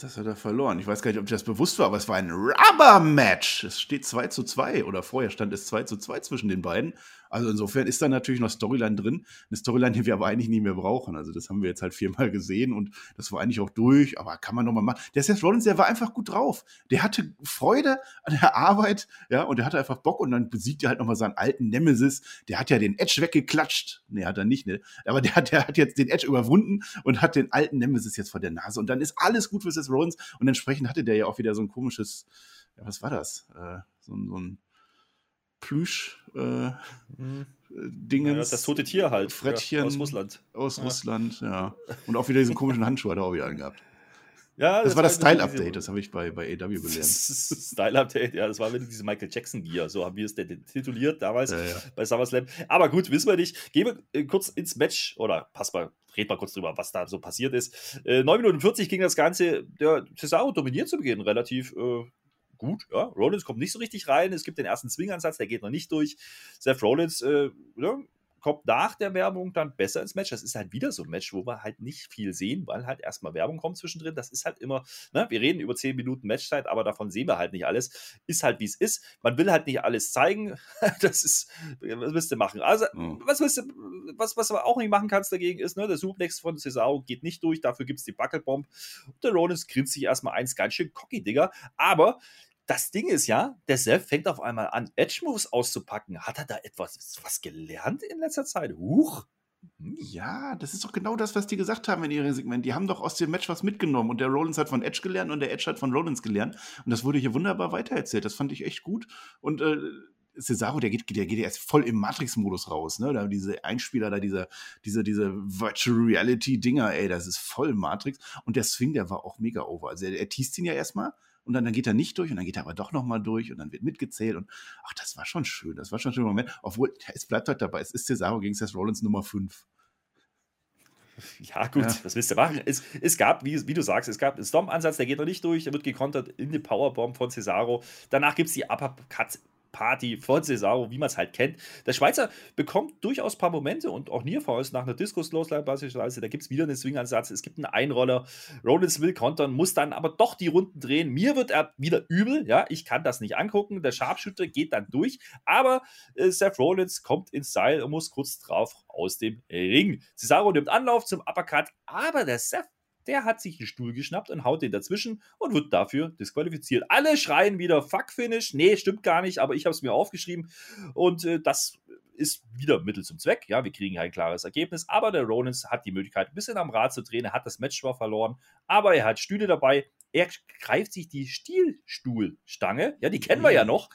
Das hat er verloren. Ich weiß gar nicht, ob das bewusst war, aber es war ein Rubber-Match. Es steht 2 zu 2 oder vorher stand es 2 zu 2 zwischen den beiden. Also insofern ist da natürlich noch Storyline drin. Eine Storyline, die wir aber eigentlich nie mehr brauchen. Also das haben wir jetzt halt viermal gesehen und das war eigentlich auch durch, aber kann man nochmal machen. Der Seth Rollins, der war einfach gut drauf. Der hatte Freude an der Arbeit, ja, und der hatte einfach Bock und dann besiegt er halt nochmal seinen alten Nemesis. Der hat ja den Edge weggeklatscht. Nee, hat er nicht, ne? Aber der hat, der hat jetzt den Edge überwunden und hat den alten Nemesis jetzt vor der Nase. Und dann ist alles gut für Seth Rollins und entsprechend hatte der ja auch wieder so ein komisches, ja, was war das? Äh, so, so ein Plüsch äh, mhm. Dingens. Ja, das tote Tier halt. Frettchen. Ja, aus Russland. Aus ja. Russland, ja. Und auch wieder diesen komischen Handschuh hat er auch wieder angehabt. Ja, das, das war das Style-Update, das habe ich bei, bei AW gelernt. Style-Update, ja, das war wieder diese Michael Jackson-Gear, so haben wir es tituliert damals ja, ja. bei SummerSlam. Aber gut, wissen wir nicht. Gehen wir äh, kurz ins Match, oder pass mal, red mal kurz drüber, was da so passiert ist. Äh, 9 Minuten 40 ging das Ganze. Der Cesaro dominiert zu Beginn relativ äh, gut. Ja. Rollins kommt nicht so richtig rein. Es gibt den ersten Swing-Ansatz, der geht noch nicht durch. Seth Rollins äh, ja, kommt nach der Werbung dann besser ins Match. Das ist halt wieder so ein Match, wo wir halt nicht viel sehen, weil halt erstmal Werbung kommt zwischendrin. Das ist halt immer, ne, wir reden über 10 Minuten Matchzeit, aber davon sehen wir halt nicht alles. Ist halt wie es ist. Man will halt nicht alles zeigen. Das ist, was willst du machen? Also, mhm. was willst du, was, was du auch nicht machen kannst dagegen ist, ne, der Suplex von Cesaro geht nicht durch, dafür gibt es die Buckelbomb. Und der Rollins grinst sich erstmal eins ganz schön cocky, Digga. Aber das Ding ist ja, der Seth fängt auf einmal an, Edge-Moves auszupacken. Hat er da etwas was gelernt in letzter Zeit? Huch! Hm. Ja, das ist doch genau das, was die gesagt haben in ihrem Segment. Die haben doch aus dem Match was mitgenommen und der Rollins hat von Edge gelernt und der Edge hat von Rollins gelernt. Und das wurde hier wunderbar weitererzählt. Das fand ich echt gut. Und äh, Cesaro, der geht, der geht ja erst voll im Matrix-Modus raus, ne? Da diese Einspieler da, diese, diese, diese Virtual Reality-Dinger, ey, das ist voll Matrix. Und der Swing, der war auch mega over. Also er, er teast ihn ja erstmal und dann, dann geht er nicht durch und dann geht er aber doch nochmal durch und dann wird mitgezählt und ach, das war schon schön, das war schon ein schöner Moment. Obwohl, es bleibt halt dabei, es ist Cesaro gegen Seth Rollins Nummer 5. Ja, gut, ja. was willst du machen? Es, es gab, wie, wie, du sagst, es gab einen Storm-Ansatz, der geht noch nicht durch, der wird gekontert in die Powerbomb von Cesaro. Danach gibt es die Uppercut Party von Cesaro, wie man es halt kennt. Der Schweizer bekommt durchaus ein paar Momente und auch Nierfaust nach einer Diskus-Losline beispielsweise. Da gibt es wieder einen Swing-Ansatz, es gibt einen Einroller. Rollins will kontern, muss dann aber doch die Runden drehen. Mir wird er wieder übel, ja, ich kann das nicht angucken. Der Sharpshooter geht dann durch, aber äh, Seth Rollins kommt ins Seil und muss kurz drauf aus dem Ring. Cesaro nimmt Anlauf zum Uppercut, aber der Seth der hat sich einen Stuhl geschnappt und haut den dazwischen und wird dafür disqualifiziert. Alle schreien wieder Fuck Finish. Nee, stimmt gar nicht, aber ich habe es mir aufgeschrieben und äh, das ist wieder Mittel zum Zweck. Ja, wir kriegen ein klares Ergebnis, aber der Rollins hat die Möglichkeit, ein bisschen am Rad zu drehen. Er hat das Match zwar verloren, aber er hat Stühle dabei. Er greift sich die Stielstuhlstange, ja, die kennen wir ja noch,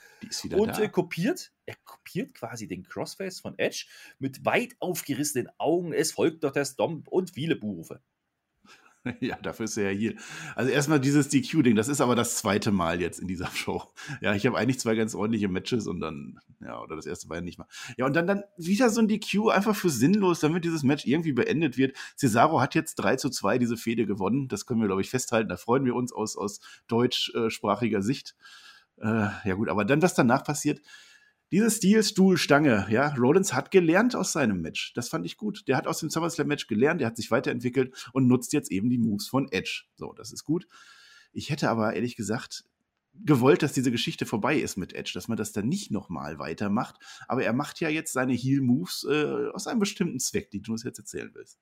und äh, kopiert, er kopiert quasi den Crossface von Edge mit weit aufgerissenen Augen. Es folgt doch der Stomp und viele Buhrufe. Ja, dafür ist er ja hier. Also erstmal dieses DQ-Ding, das ist aber das zweite Mal jetzt in dieser Show. Ja, ich habe eigentlich zwei ganz ordentliche Matches und dann, ja, oder das erste war ja nicht mal. Ja, und dann, dann wieder so ein DQ einfach für sinnlos, damit dieses Match irgendwie beendet wird. Cesaro hat jetzt 3 zu 2 diese Fehde gewonnen. Das können wir, glaube ich, festhalten. Da freuen wir uns aus, aus deutschsprachiger Sicht. Äh, ja, gut, aber dann, was danach passiert, diese Stilstuhlstange, ja, Rollins hat gelernt aus seinem Match. Das fand ich gut. Der hat aus dem SummerSlam-Match gelernt, der hat sich weiterentwickelt und nutzt jetzt eben die Moves von Edge. So, das ist gut. Ich hätte aber ehrlich gesagt gewollt, dass diese Geschichte vorbei ist mit Edge, dass man das dann nicht nochmal weitermacht. Aber er macht ja jetzt seine Heel-Moves äh, aus einem bestimmten Zweck, die du uns jetzt erzählen willst.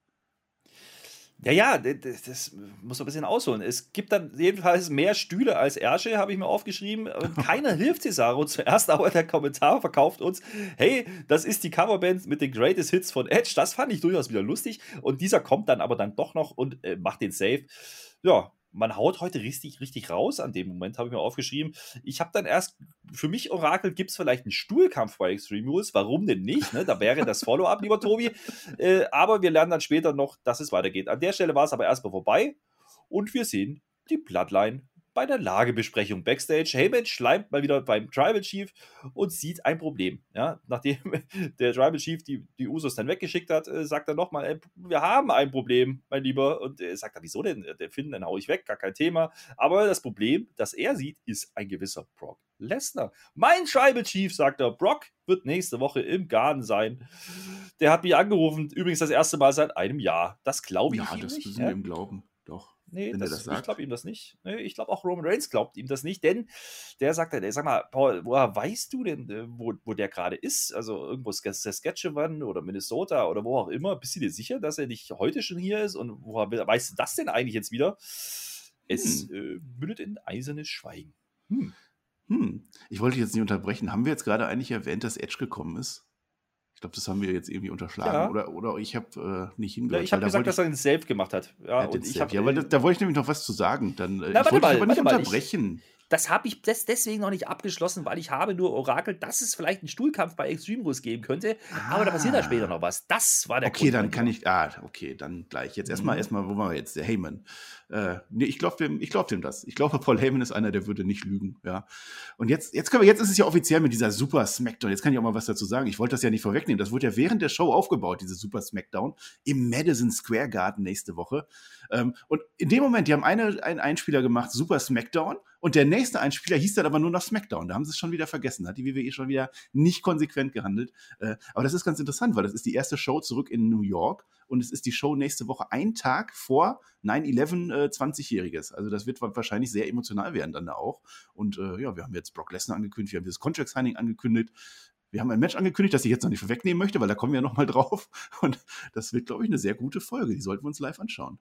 Ja, ja, das, das muss man ein bisschen ausholen. Es gibt dann jedenfalls mehr Stühle als Ärsche, habe ich mir aufgeschrieben. Und keiner hilft Cesaro zuerst, aber der Kommentar verkauft uns, hey, das ist die Coverband mit den Greatest Hits von Edge. Das fand ich durchaus wieder lustig. Und dieser kommt dann aber dann doch noch und äh, macht den Save. Ja, man haut heute richtig, richtig raus an dem Moment, habe ich mir aufgeschrieben. Ich habe dann erst, für mich Orakel, gibt es vielleicht einen Stuhlkampf bei Extreme Rules? Warum denn nicht? Ne? Da wäre das Follow-up, lieber Tobi. Äh, aber wir lernen dann später noch, dass es weitergeht. An der Stelle war es aber erstmal vorbei und wir sehen die Bloodline bei der Lagebesprechung backstage. Heyman schleimt mal wieder beim Tribal Chief und sieht ein Problem. Ja, nachdem der Tribal Chief die, die Usos dann weggeschickt hat, äh, sagt er nochmal, wir haben ein Problem, mein Lieber. Und er sagt er, wieso denn? Der Finn, dann hau ich weg, gar kein Thema. Aber das Problem, das er sieht, ist ein gewisser Brock Lesnar. Mein Tribal Chief, sagt er, Brock wird nächste Woche im Garten sein. Der hat mich angerufen, übrigens das erste Mal seit einem Jahr. Das glaube ich ja, das nicht. Ja, das müssen wir ihm glauben. Nee, das, das ich glaube ihm das nicht. Nee, ich glaube auch Roman Reigns glaubt ihm das nicht, denn der sagt dann, sag mal, Paul, woher weißt du denn, äh, wo, wo der gerade ist? Also irgendwo Saskatchewan oder Minnesota oder wo auch immer. Bist du dir sicher, dass er nicht heute schon hier ist? Und woher weißt du das denn eigentlich jetzt wieder? Es hm. äh, mündet in eisernes Schweigen. Hm. Hm. Ich wollte jetzt nicht unterbrechen. Haben wir jetzt gerade eigentlich erwähnt, dass Edge gekommen ist? Glaube, das haben wir jetzt irgendwie unterschlagen. Ja. Oder, oder ich habe äh, nicht hingehört. Ja, ich habe gesagt, dass er den Safe gemacht hat. Ja, und ich hab, ja weil da, da, wollte ich nämlich noch was zu sagen. Dann, äh, Na, ich wollte mal, aber nicht unterbrechen. Ich, das habe ich des, deswegen noch nicht abgeschlossen, weil ich habe nur Orakel, dass es vielleicht einen Stuhlkampf bei Extreme Rules geben könnte. Ah. Aber da passiert da später noch was. Das war der Okay, Grund, dann kann ich. Ah, okay, dann gleich. Jetzt erstmal, mhm. erstmal, wo waren wir jetzt? Der Heyman. Äh, nee, ich glaube dem, glaub dem das. Ich glaube, Paul Heyman ist einer, der würde nicht lügen. Ja. Und jetzt, jetzt können wir, jetzt ist es ja offiziell mit dieser Super Smackdown. Jetzt kann ich auch mal was dazu sagen. Ich wollte das ja nicht vorwegnehmen. Das wurde ja während der Show aufgebaut, diese Super Smackdown im Madison Square Garden nächste Woche. Ähm, und in dem Moment, die haben eine, einen Einspieler gemacht, Super Smackdown. Und der nächste Einspieler hieß dann aber nur noch SmackDown. Da haben sie es schon wieder vergessen. Hat die WWE schon wieder nicht konsequent gehandelt. Äh, aber das ist ganz interessant, weil das ist die erste Show zurück in New York und es ist die Show nächste Woche ein Tag vor 9-11 äh, 20-Jähriges. Also das wird wahrscheinlich sehr emotional werden dann da auch. Und äh, ja, wir haben jetzt Brock Lesnar angekündigt, wir haben dieses Contract Signing angekündigt. Wir haben ein Match angekündigt, das ich jetzt noch nicht vorwegnehmen möchte, weil da kommen wir ja noch mal drauf. Und das wird, glaube ich, eine sehr gute Folge. Die sollten wir uns live anschauen.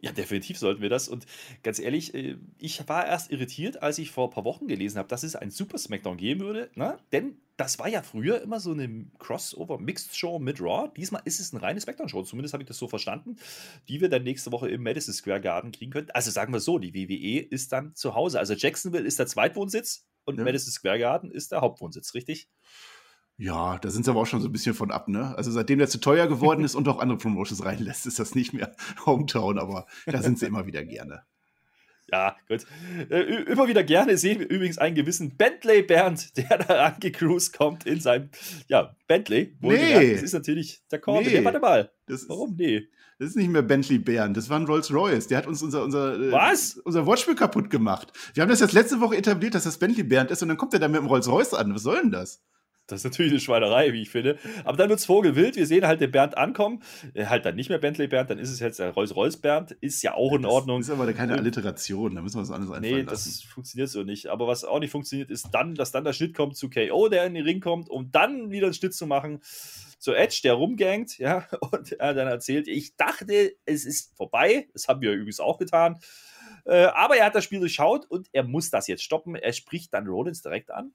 Ja, definitiv sollten wir das. Und ganz ehrlich, äh, ich war erst irritiert, als ich vor ein paar Wochen gelesen habe, dass es ein Super Smackdown geben würde. Ne? Denn das war ja früher immer so eine Crossover-Mixed-Show mit Raw. Diesmal ist es eine reine Smackdown-Show. Zumindest habe ich das so verstanden, die wir dann nächste Woche im Madison Square Garden kriegen können. Also sagen wir so, die WWE ist dann zu Hause. Also Jacksonville ist der Zweitwohnsitz und ja. Madison Square Garden ist der Hauptwohnsitz, richtig? Ja, da sind sie aber auch schon so ein bisschen von ab, ne? Also seitdem der zu teuer geworden ist und auch andere Promotions reinlässt, ist das nicht mehr Hometown, aber da sind sie immer wieder gerne. Ja, gut. Äh, immer wieder gerne sehen wir übrigens einen gewissen Bentley Bernd, der da angecruised kommt in seinem, ja, Bentley. Nee. Das ist natürlich der Corbin. Nee. Nee, warte mal. Das Warum? Nee. Das ist nicht mehr Bentley Bernd, das war ein Rolls Royce. Der hat uns unser, unser, äh, Was? unser Wortspiel kaputt gemacht. Wir haben das jetzt letzte Woche etabliert, dass das Bentley Bernd ist und dann kommt er da mit dem Rolls Royce an. Was soll denn das? Das ist natürlich eine Schweinerei, wie ich finde. Aber dann wird es Vogelwild. Wir sehen halt den Bernd ankommen. Äh, halt dann nicht mehr Bentley Bernd, dann ist es jetzt der Rolls-Royce Bernd. Ist ja auch in das Ordnung. ist aber keine Alliteration, da müssen wir was anderes einfallen Nee, das lassen. funktioniert so nicht. Aber was auch nicht funktioniert, ist dann, dass dann der Schnitt kommt zu KO, der in den Ring kommt, um dann wieder einen Schnitt zu machen zu Edge, der rumgangt, ja, und er dann erzählt, ich dachte, es ist vorbei. Das haben wir übrigens auch getan. Äh, aber er hat das Spiel durchschaut und er muss das jetzt stoppen. Er spricht dann Rollins direkt an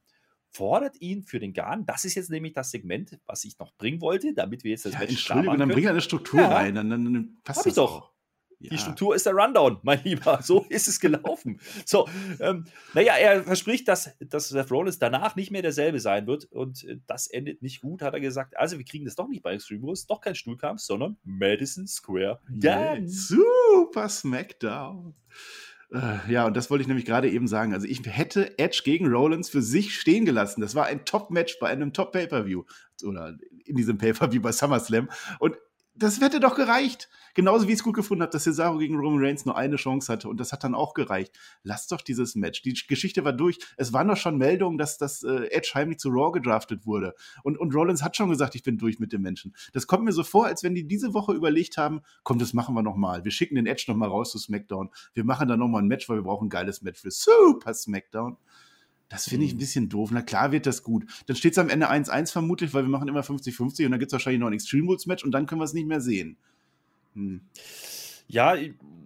fordert ihn für den Garn. Das ist jetzt nämlich das Segment, was ich noch bringen wollte, damit wir jetzt das ja, Match Entschuldigung, dann bring eine Struktur ja. rein. Dann, dann passt Hab ich doch. Ja. Die Struktur ist der Rundown, mein Lieber. So ist es gelaufen. So, ähm, naja, er verspricht, dass, dass Seth Rollins danach nicht mehr derselbe sein wird und äh, das endet nicht gut, hat er gesagt. Also, wir kriegen das doch nicht bei Extreme Rules, doch kein Stuhlkampf, sondern Madison Square Garden. Super Smackdown. Äh, ja, und das wollte ich nämlich gerade eben sagen. Also ich hätte Edge gegen Rollins für sich stehen gelassen. Das war ein Top-Match bei einem Top-Pay-Per-View. Oder in diesem Pay-Per-View bei SummerSlam. Und das hätte doch gereicht. Genauso wie ich es gut gefunden habe, dass Cesaro gegen Roman Reigns nur eine Chance hatte und das hat dann auch gereicht. Lass doch dieses Match. Die Geschichte war durch. Es waren doch schon Meldungen, dass das äh, Edge heimlich zu Raw gedraftet wurde. Und, und Rollins hat schon gesagt, ich bin durch mit dem Menschen. Das kommt mir so vor, als wenn die diese Woche überlegt haben, komm, das machen wir nochmal. Wir schicken den Edge nochmal raus zu SmackDown. Wir machen dann nochmal ein Match, weil wir brauchen ein geiles Match für Super SmackDown. Das finde ich ein mhm. bisschen doof. Na klar wird das gut. Dann steht es am Ende 1-1 vermutlich, weil wir machen immer 50-50 und dann gibt es wahrscheinlich noch ein Extreme Rules Match und dann können wir es nicht mehr sehen. Hm. Ja,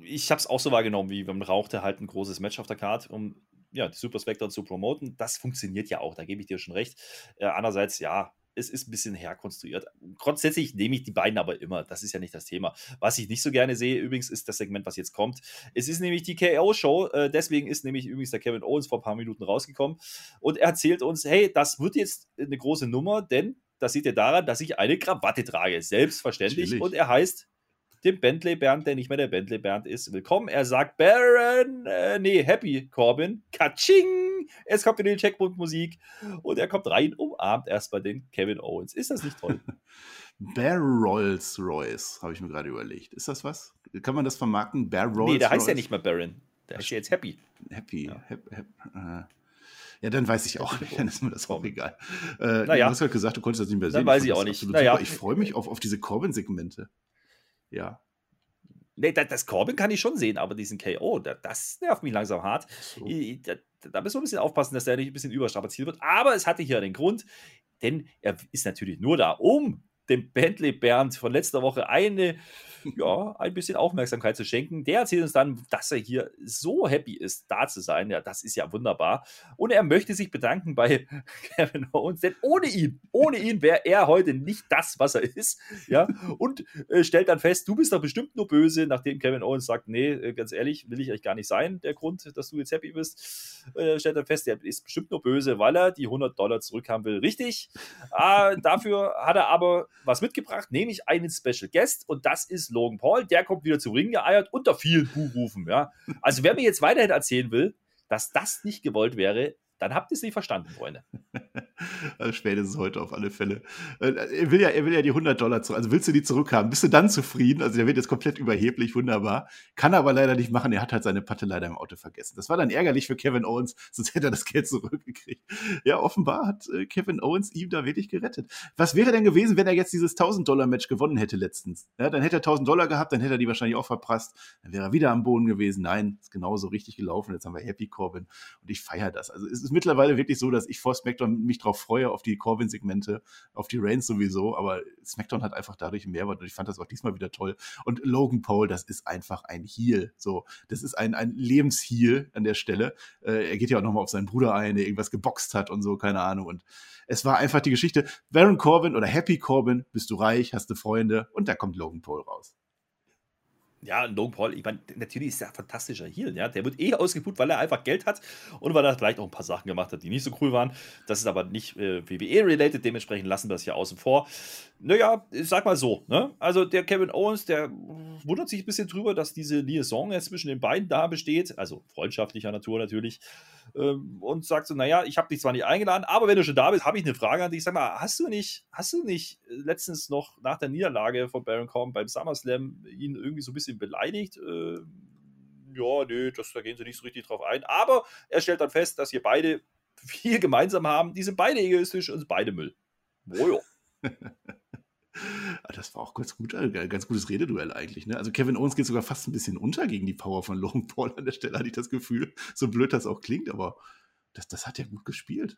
ich habe es auch so wahrgenommen, wie man rauchte halt ein großes Match auf der Karte, um ja, die Super Spectre zu promoten. Das funktioniert ja auch, da gebe ich dir schon recht. Äh, andererseits, ja, es ist ein bisschen herkonstruiert. Grundsätzlich nehme ich die beiden aber immer. Das ist ja nicht das Thema. Was ich nicht so gerne sehe, übrigens, ist das Segment, was jetzt kommt. Es ist nämlich die KO-Show. Äh, deswegen ist nämlich übrigens der Kevin Owens vor ein paar Minuten rausgekommen. Und er erzählt uns: hey, das wird jetzt eine große Nummer, denn das seht ihr daran, dass ich eine Krawatte trage. Selbstverständlich. Natürlich. Und er heißt dem Bentley Bernd, der nicht mehr der Bentley Bernd ist, willkommen. Er sagt Baron, äh, nee, Happy Corbin, Katsching! Es kommt in die Checkpunkt-Musik und er kommt rein, umarmt erstmal den Kevin Owens. Ist das nicht toll? Bear Rolls Royce, habe ich mir gerade überlegt. Ist das was? Kann man das vermarkten? Bear Rolls Nee, der heißt ja nicht mehr Baron. Der heißt ja jetzt Happy. Happy. Ja. Hap, hap, äh. Ja, dann weiß ich auch nicht. Dann ist mir das auch egal. Äh, naja. Du hast halt gesagt, du konntest das nicht mehr sehen. Dann weiß ich, ich auch nicht. Naja. Ich freue mich auf, auf diese Corbin-Segmente. Ja. Nee, das, das Corbin kann ich schon sehen, aber diesen KO, das nervt mich langsam hart. So. da, da müssen wir ein bisschen aufpassen, dass der nicht ein bisschen überstrapaziert wird. Aber es hatte hier den Grund, denn er ist natürlich nur da, um dem Bentley Bernd von letzter Woche eine ja, ein bisschen Aufmerksamkeit zu schenken. Der erzählt uns dann, dass er hier so happy ist, da zu sein. Ja, das ist ja wunderbar. Und er möchte sich bedanken bei Kevin Owens, denn ohne ihn, ohne ihn wäre er heute nicht das, was er ist. Ja, und äh, stellt dann fest, du bist doch bestimmt nur böse, nachdem Kevin Owens sagt, nee, äh, ganz ehrlich, will ich eigentlich gar nicht sein, der Grund, dass du jetzt happy bist. Äh, stellt dann fest, er ist bestimmt nur böse, weil er die 100 Dollar zurückhaben will. Richtig. Äh, dafür hat er aber was mitgebracht, nämlich einen Special Guest und das ist Logan Paul, der kommt wieder zu Ring geeiert unter vielen Buhrufen. Ja. Also wer mir jetzt weiterhin erzählen will, dass das nicht gewollt wäre, dann habt ihr es nicht verstanden, Freunde. Also spätestens heute auf alle Fälle. Äh, er will ja, er will ja die 100 Dollar zurück. Also willst du die zurückhaben? Bist du dann zufrieden? Also der wird jetzt komplett überheblich, wunderbar. Kann aber leider nicht machen. Er hat halt seine Patte leider im Auto vergessen. Das war dann ärgerlich für Kevin Owens, sonst hätte er das Geld zurückgekriegt. Ja, offenbar hat äh, Kevin Owens ihm da wirklich gerettet. Was wäre denn gewesen, wenn er jetzt dieses 1000 Dollar Match gewonnen hätte letztens? Ja, dann hätte er 1000 Dollar gehabt, dann hätte er die wahrscheinlich auch verprasst. Dann wäre er wieder am Boden gewesen. Nein, ist genauso richtig gelaufen. Jetzt haben wir Happy Corbin und ich feiere das. Also es ist mittlerweile wirklich so, dass ich vor SmackDown mich drauf freue, auf die Corbin-Segmente, auf die Reigns sowieso, aber SmackDown hat einfach dadurch einen Mehrwert und ich fand das auch diesmal wieder toll. Und Logan Paul, das ist einfach ein Heel. So, das ist ein, ein Lebensheal an der Stelle. Äh, er geht ja auch nochmal auf seinen Bruder ein, der irgendwas geboxt hat und so, keine Ahnung. Und es war einfach die Geschichte, Baron Corbin oder Happy Corbin, bist du reich, hast du Freunde und da kommt Logan Paul raus. Ja, Logan Paul, ich meine, natürlich ist er ein fantastischer Heal, ja. Der wird eh ausgebucht, weil er einfach Geld hat und weil er vielleicht auch ein paar Sachen gemacht hat, die nicht so cool waren. Das ist aber nicht äh, WWE-related, dementsprechend lassen wir das hier außen vor. Naja, ich sag mal so, ne? Also der Kevin Owens, der wundert sich ein bisschen drüber, dass diese Liaison jetzt zwischen den beiden da besteht, also freundschaftlicher Natur natürlich, ähm, und sagt so, naja, ich habe dich zwar nicht eingeladen, aber wenn du schon da bist, habe ich eine Frage an dich. Sag mal, hast du nicht, hast du nicht letztens noch nach der Niederlage von Baron Corbin beim SummerSlam ihn irgendwie so ein bisschen beleidigt? Äh, ja, nö, das, da gehen sie nicht so richtig drauf ein. Aber er stellt dann fest, dass ihr beide viel gemeinsam haben. Die sind beide egoistisch und beide Müll. Bojo. Ah, das war auch ganz gut, ganz gutes Rededuell eigentlich. Ne? Also Kevin Owens geht sogar fast ein bisschen unter gegen die Power von Logan Paul an der Stelle, hatte ich das Gefühl. So blöd das auch klingt, aber das, das hat ja gut gespielt.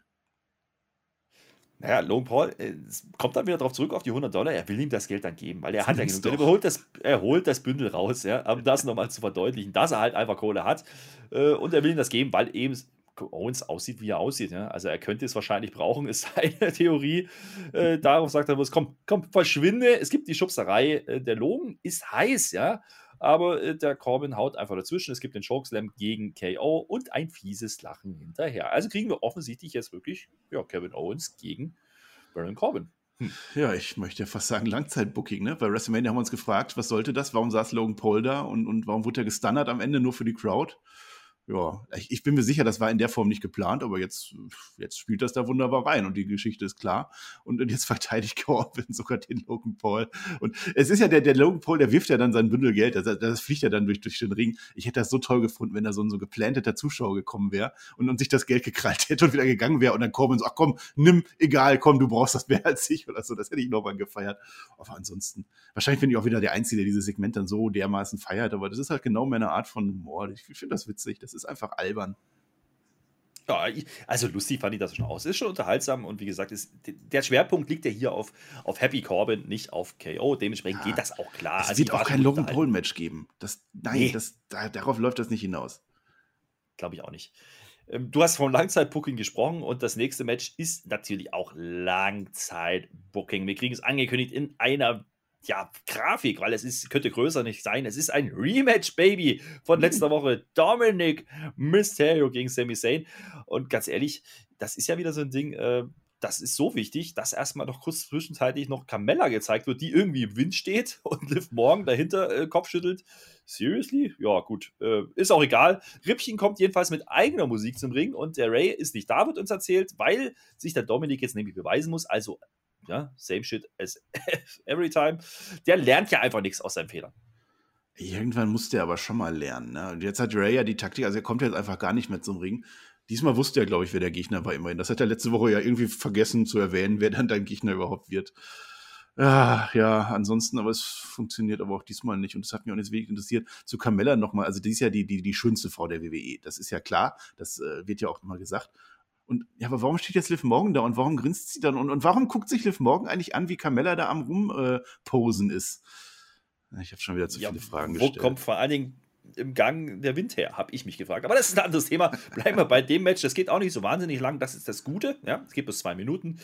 Naja, Logan Paul äh, kommt dann wieder darauf zurück auf die 100 Dollar. Er will ihm das Geld dann geben, weil er hat ja genug Geld. Er holt, das, er holt das Bündel raus, ja, um das nochmal zu verdeutlichen, dass er halt einfach Kohle hat. Äh, und er will ihm das geben, weil eben Owens aussieht, wie er aussieht. Ja? Also er könnte es wahrscheinlich brauchen, ist seine Theorie. Äh, darauf sagt er, komm, komm, verschwinde. Es gibt die Schubserei. Äh, der Logan ist heiß, ja. Aber äh, der Corbin haut einfach dazwischen. Es gibt den Chokeslam gegen KO und ein fieses Lachen hinterher. Also kriegen wir offensichtlich jetzt wirklich ja, Kevin Owens gegen Baron Corbin. Hm. Ja, ich möchte fast sagen Langzeitbooking, ne? Bei WrestleMania haben wir uns gefragt, was sollte das? Warum saß Logan Paul da und, und warum wurde er gestunnert am Ende nur für die Crowd? Ja, ich, ich, bin mir sicher, das war in der Form nicht geplant, aber jetzt, jetzt spielt das da wunderbar rein und die Geschichte ist klar. Und, und jetzt verteidigt Corbin sogar den Logan Paul. Und es ist ja der, der Logan Paul, der wirft ja dann sein Bündel Geld, das, das fliegt ja dann durch, durch den Ring. Ich hätte das so toll gefunden, wenn da so ein so geplanteter Zuschauer gekommen wäre und, und sich das Geld gekrallt hätte und wieder gegangen wäre und dann Corbin so, ach komm, nimm, egal, komm, du brauchst das mehr als ich oder so. Das hätte ich nochmal gefeiert. Aber ansonsten, wahrscheinlich bin ich auch wieder der Einzige, der dieses Segment dann so dermaßen feiert, aber das ist halt genau meine Art von Humor. Ich finde das witzig. Das ist ist einfach albern. Ja, also lustig fand ich das schon aus. Ist schon unterhaltsam und wie gesagt, ist, der Schwerpunkt liegt ja hier auf, auf Happy Corbin, nicht auf KO. Dementsprechend ja, geht das auch klar. Es also wird auch kein Logan Paul Match geben. Das, nein, nee. das, darauf läuft das nicht hinaus. Glaube ich auch nicht. Ähm, du hast von Langzeit-Booking gesprochen und das nächste Match ist natürlich auch Langzeit-Booking. Wir kriegen es angekündigt in einer ja, Grafik, weil es ist, könnte größer nicht sein. Es ist ein Rematch, Baby, von mhm. letzter Woche. Dominic Mysterio gegen Sami Zayn. Und ganz ehrlich, das ist ja wieder so ein Ding, äh, das ist so wichtig, dass erstmal noch kurz zwischenzeitlich noch Carmella gezeigt wird, die irgendwie im Wind steht und Liv Morgan dahinter äh, Kopf schüttelt. Seriously? Ja, gut. Äh, ist auch egal. Rippchen kommt jedenfalls mit eigener Musik zum Ring und der Ray ist nicht da, wird uns erzählt, weil sich der Dominik jetzt nämlich beweisen muss. Also ja, same shit as every time. Der lernt ja einfach nichts aus seinen Fehlern. Irgendwann muss der aber schon mal lernen. Ne? Und jetzt hat Ray ja die Taktik, also er kommt jetzt einfach gar nicht mehr zum Ring. Diesmal wusste er, glaube ich, wer der Gegner war immerhin. Das hat er letzte Woche ja irgendwie vergessen zu erwähnen, wer dann dein Gegner überhaupt wird. Ah, ja, ansonsten, aber es funktioniert aber auch diesmal nicht. Und das hat mich auch jetzt wenig interessiert. Zu Carmella nochmal, also die ist ja die, die, die schönste Frau der WWE. Das ist ja klar. Das äh, wird ja auch immer gesagt. Und ja, aber warum steht jetzt Liv Morgan da und warum grinst sie dann? Und, und warum guckt sich Liv Morgan eigentlich an, wie Carmella da am Rumposen äh, ist? Ich habe schon wieder zu ja, viele Fragen gestellt. Wo kommt vor allen Dingen im Gang der Wind her, habe ich mich gefragt. Aber das ist ein anderes Thema. Bleiben wir bei dem Match. Das geht auch nicht so wahnsinnig lang. Das ist das Gute. Ja, es geht bis zwei Minuten.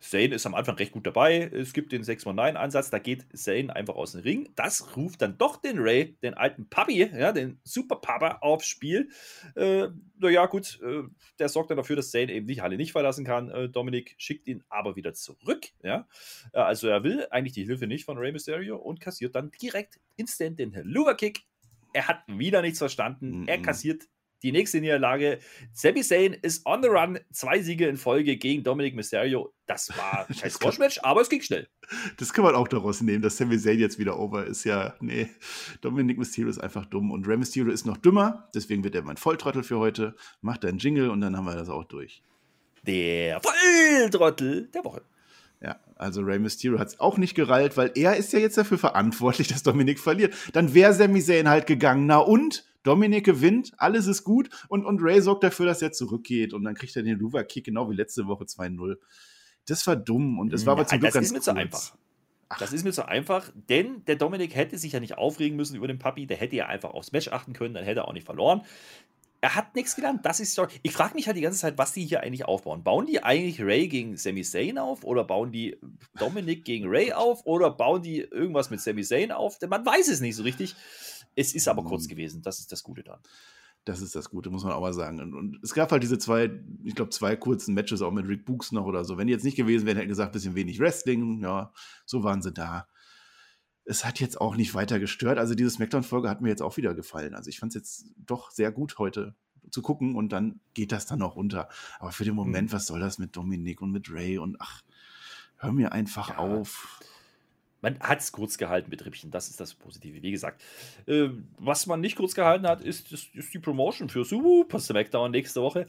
Zane ist am Anfang recht gut dabei. Es gibt den 619-Ansatz, da geht Zane einfach aus dem Ring. Das ruft dann doch den Ray, den alten Papi, ja, den Super Papa, aufs Spiel. Äh, naja, gut, äh, der sorgt dann dafür, dass Zane eben die Halle nicht verlassen kann. Äh, Dominik schickt ihn aber wieder zurück. Ja? Äh, also er will eigentlich die Hilfe nicht von Rey Mysterio und kassiert dann direkt instant den Helluva Kick. Er hat wieder nichts verstanden. Mm -mm. Er kassiert die nächste Niederlage. Sami Zayn ist on the run. Zwei Siege in Folge gegen Dominic Mysterio. Das war kein Squash-Match, aber es ging schnell. Das kann man auch daraus nehmen, dass Sami Zayn jetzt wieder over ist. Ja, nee, Dominic Mysterio ist einfach dumm. Und Rey Mysterio ist noch dümmer. Deswegen wird er mein Volltrottel für heute. Macht einen Jingle und dann haben wir das auch durch. Der Volltrottel der Woche. Ja, also Rey Mysterio hat es auch nicht gereilt, weil er ist ja jetzt dafür verantwortlich, dass Dominik verliert. Dann wäre Sami Zayn halt gegangen. Na und? Dominik gewinnt, alles ist gut und, und Ray sorgt dafür, dass er zurückgeht und dann kriegt er den Luva-Kick, genau wie letzte Woche 2-0. Das war dumm und es war aber zum Glück ganz Das ist mir zu einfach. Ach. Das ist mir so einfach, denn der Dominik hätte sich ja nicht aufregen müssen über den Papi, der hätte ja einfach aufs Match achten können, dann hätte er auch nicht verloren. Er hat nichts gelernt. Das ist so. Ich frage mich halt die ganze Zeit, was die hier eigentlich aufbauen. Bauen die eigentlich Ray gegen Sami Zayn auf oder bauen die Dominik gegen Ray auf oder bauen die irgendwas mit Sami Zayn auf? Man weiß es nicht so richtig. Es ist aber kurz mhm. gewesen. Das ist das Gute daran. Das ist das Gute, muss man auch mal sagen. Und, und es gab halt diese zwei, ich glaube, zwei kurzen Matches auch mit Rick Books noch oder so. Wenn die jetzt nicht gewesen wären, hätten gesagt, bisschen wenig Wrestling. Ja, so waren sie da. Es hat jetzt auch nicht weiter gestört. Also diese Smackdown-Folge hat mir jetzt auch wieder gefallen. Also ich fand es jetzt doch sehr gut heute zu gucken und dann geht das dann auch runter. Aber für den mhm. Moment, was soll das mit Dominik und mit Ray und ach, hör mir einfach ja. auf man hat es kurz gehalten mit Rippchen, das ist das Positive. Wie gesagt, äh, was man nicht kurz gehalten hat, ist, ist, ist die Promotion für Super SmackDown nächste Woche.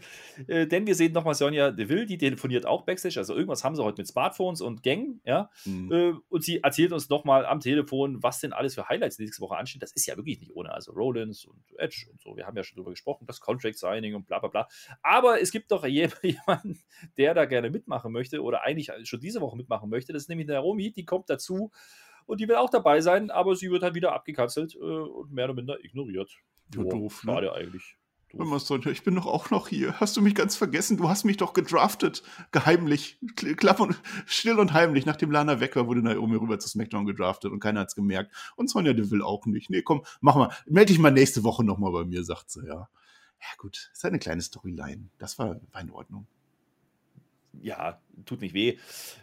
Äh, denn wir sehen nochmal Sonja Deville, die telefoniert auch Backstage, also irgendwas haben sie heute mit Smartphones und Gang, ja. Mhm. Äh, und sie erzählt uns nochmal am Telefon, was denn alles für Highlights nächste Woche anstehen. Das ist ja wirklich nicht ohne, also Rollins und Edge und so. Wir haben ja schon drüber gesprochen, das Contract Signing und bla bla bla. Aber es gibt doch jemanden, der da gerne mitmachen möchte oder eigentlich schon diese Woche mitmachen möchte. Das ist nämlich der Romi, die kommt dazu und die will auch dabei sein, aber sie wird halt wieder abgekanzelt äh, und mehr oder minder ignoriert. Ja, oh, doof, ne? Schade eigentlich. Doof. Sonja, ich bin doch auch noch hier. Hast du mich ganz vergessen? Du hast mich doch gedraftet. Geheimlich. Klapp und still und heimlich. Nachdem Lana weg war, wurde Naomi rüber zu SmackDown gedraftet und keiner hat's gemerkt. Und Sonja, die will auch nicht. Nee, komm, mach mal. Meld dich mal nächste Woche nochmal bei mir, sagt sie, ja. Ja, gut. Ist eine kleine Storyline. Das war, war in Ordnung ja, tut nicht weh.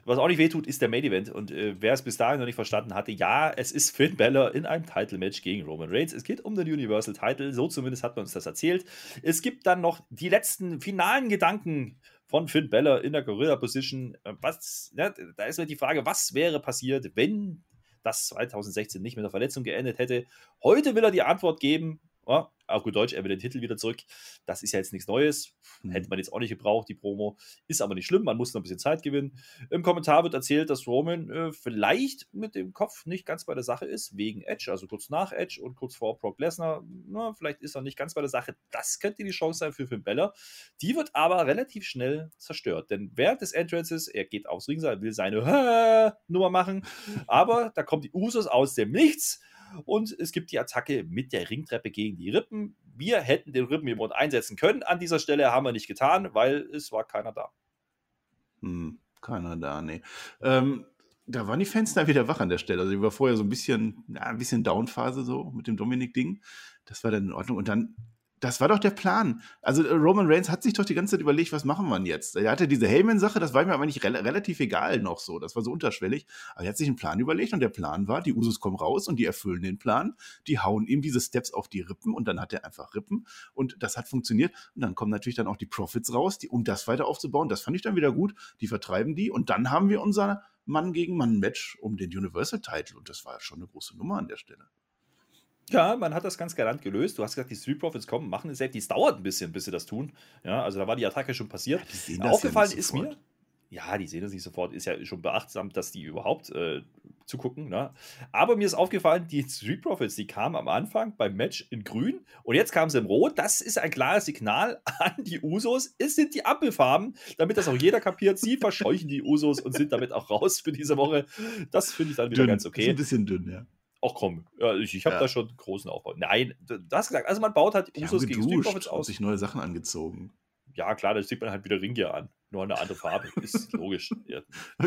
Was auch nicht weh tut, ist der Main Event. Und äh, wer es bis dahin noch nicht verstanden hatte, ja, es ist Finn Balor in einem Title-Match gegen Roman Reigns. Es geht um den Universal Title, so zumindest hat man uns das erzählt. Es gibt dann noch die letzten finalen Gedanken von Finn Balor in der Gorilla-Position. Äh, was, ja, da ist mir die Frage, was wäre passiert, wenn das 2016 nicht mit der Verletzung geendet hätte? Heute will er die Antwort geben. Ja, auf gut Deutsch, er will den Titel wieder zurück. Das ist ja jetzt nichts Neues. Mhm. Hätte man jetzt auch nicht gebraucht, die Promo. Ist aber nicht schlimm, man muss noch ein bisschen Zeit gewinnen. Im Kommentar wird erzählt, dass Roman äh, vielleicht mit dem Kopf nicht ganz bei der Sache ist, wegen Edge, also kurz nach Edge und kurz vor Brock Lesnar. Na, vielleicht ist er nicht ganz bei der Sache. Das könnte die Chance sein für Finn Bella. Die wird aber relativ schnell zerstört, denn während des Entrances, er geht aufs Ringseil, will seine Nummer machen, aber da kommt die Usos aus dem Nichts und es gibt die Attacke mit der Ringtreppe gegen die Rippen. Wir hätten den Rippenimod einsetzen können. An dieser Stelle haben wir nicht getan, weil es war keiner da. Hm, keiner da, nee. Ähm, da waren die Fans dann wieder wach an der Stelle. Also, die war vorher so ein bisschen, ja, ein bisschen Downphase so mit dem Dominik-Ding. Das war dann in Ordnung. Und dann das war doch der Plan. Also äh, Roman Reigns hat sich doch die ganze Zeit überlegt, was machen wir jetzt? Er hatte diese Heyman-Sache, das war mir aber nicht re relativ egal noch so. Das war so unterschwellig. Aber er hat sich einen Plan überlegt und der Plan war, die Usos kommen raus und die erfüllen den Plan. Die hauen ihm diese Steps auf die Rippen und dann hat er einfach Rippen und das hat funktioniert. Und dann kommen natürlich dann auch die Profits raus, die, um das weiter aufzubauen. Das fand ich dann wieder gut. Die vertreiben die und dann haben wir unser Mann gegen Mann Match um den Universal Title und das war schon eine große Nummer an der Stelle. Ja, man hat das ganz galant gelöst. Du hast gesagt, die Street Profits kommen, machen es selbst. Es dauert ein bisschen, bis sie das tun. Ja, also da war die Attacke schon passiert. Ja, Aufgefallen ja ist mir, ja, die sehen das nicht sofort, ist ja schon beachtsam, dass die überhaupt äh, zugucken. Ne? Aber mir ist aufgefallen, die Street Profits, die kamen am Anfang beim Match in grün und jetzt kamen sie in rot. Das ist ein klares Signal an die Usos. Es sind die Ampelfarben, damit das auch jeder kapiert. Sie verscheuchen die Usos und sind damit auch raus für diese Woche. Das finde ich dann wieder dünn. ganz okay. Ist ein bisschen dünn, ja. Ach komm, ich, ich habe ja. da schon großen Aufbau. Nein, du hast gesagt, also man baut halt Usos gegen Street Profits aus. sich neue Sachen angezogen. Ja, klar, da sieht man halt wieder Ringier an. Nur eine andere Farbe. Ist logisch. Ja.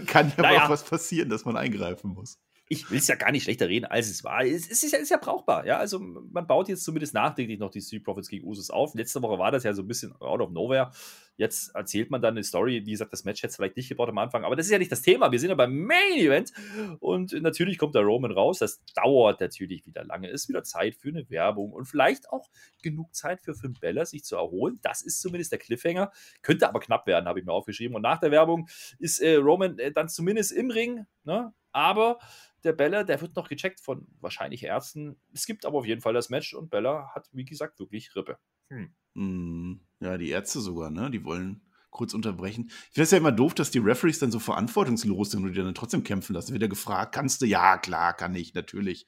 Kann ja naja. auch was passieren, dass man eingreifen muss. Ich will es ja gar nicht schlechter reden, als es war. Es, ist, ja, ist ja brauchbar. Ja, also man baut jetzt zumindest nachträglich noch die Street Profits gegen Usos auf. Letzte Woche war das ja so ein bisschen out of nowhere. Jetzt erzählt man dann eine Story. Wie gesagt, das Match hätte es vielleicht nicht gebraucht am Anfang, aber das ist ja nicht das Thema. Wir sind ja beim Main Event und natürlich kommt der Roman raus. Das dauert natürlich wieder lange. Ist wieder Zeit für eine Werbung und vielleicht auch genug Zeit für Finn Bella, sich zu erholen. Das ist zumindest der Cliffhanger. Könnte aber knapp werden, habe ich mir aufgeschrieben. Und nach der Werbung ist äh, Roman äh, dann zumindest im Ring, ne? aber der Bella, der wird noch gecheckt von wahrscheinlich Ärzten. Es gibt aber auf jeden Fall das Match und Bella hat, wie gesagt, wirklich Rippe. Hm. Mm, ja, die Ärzte sogar, ne? Die wollen kurz unterbrechen. Ich finde es ja immer doof, dass die Referees dann so verantwortungslos sind und die dann trotzdem kämpfen lassen. Wird ja gefragt, kannst du? Ja, klar, kann ich, natürlich.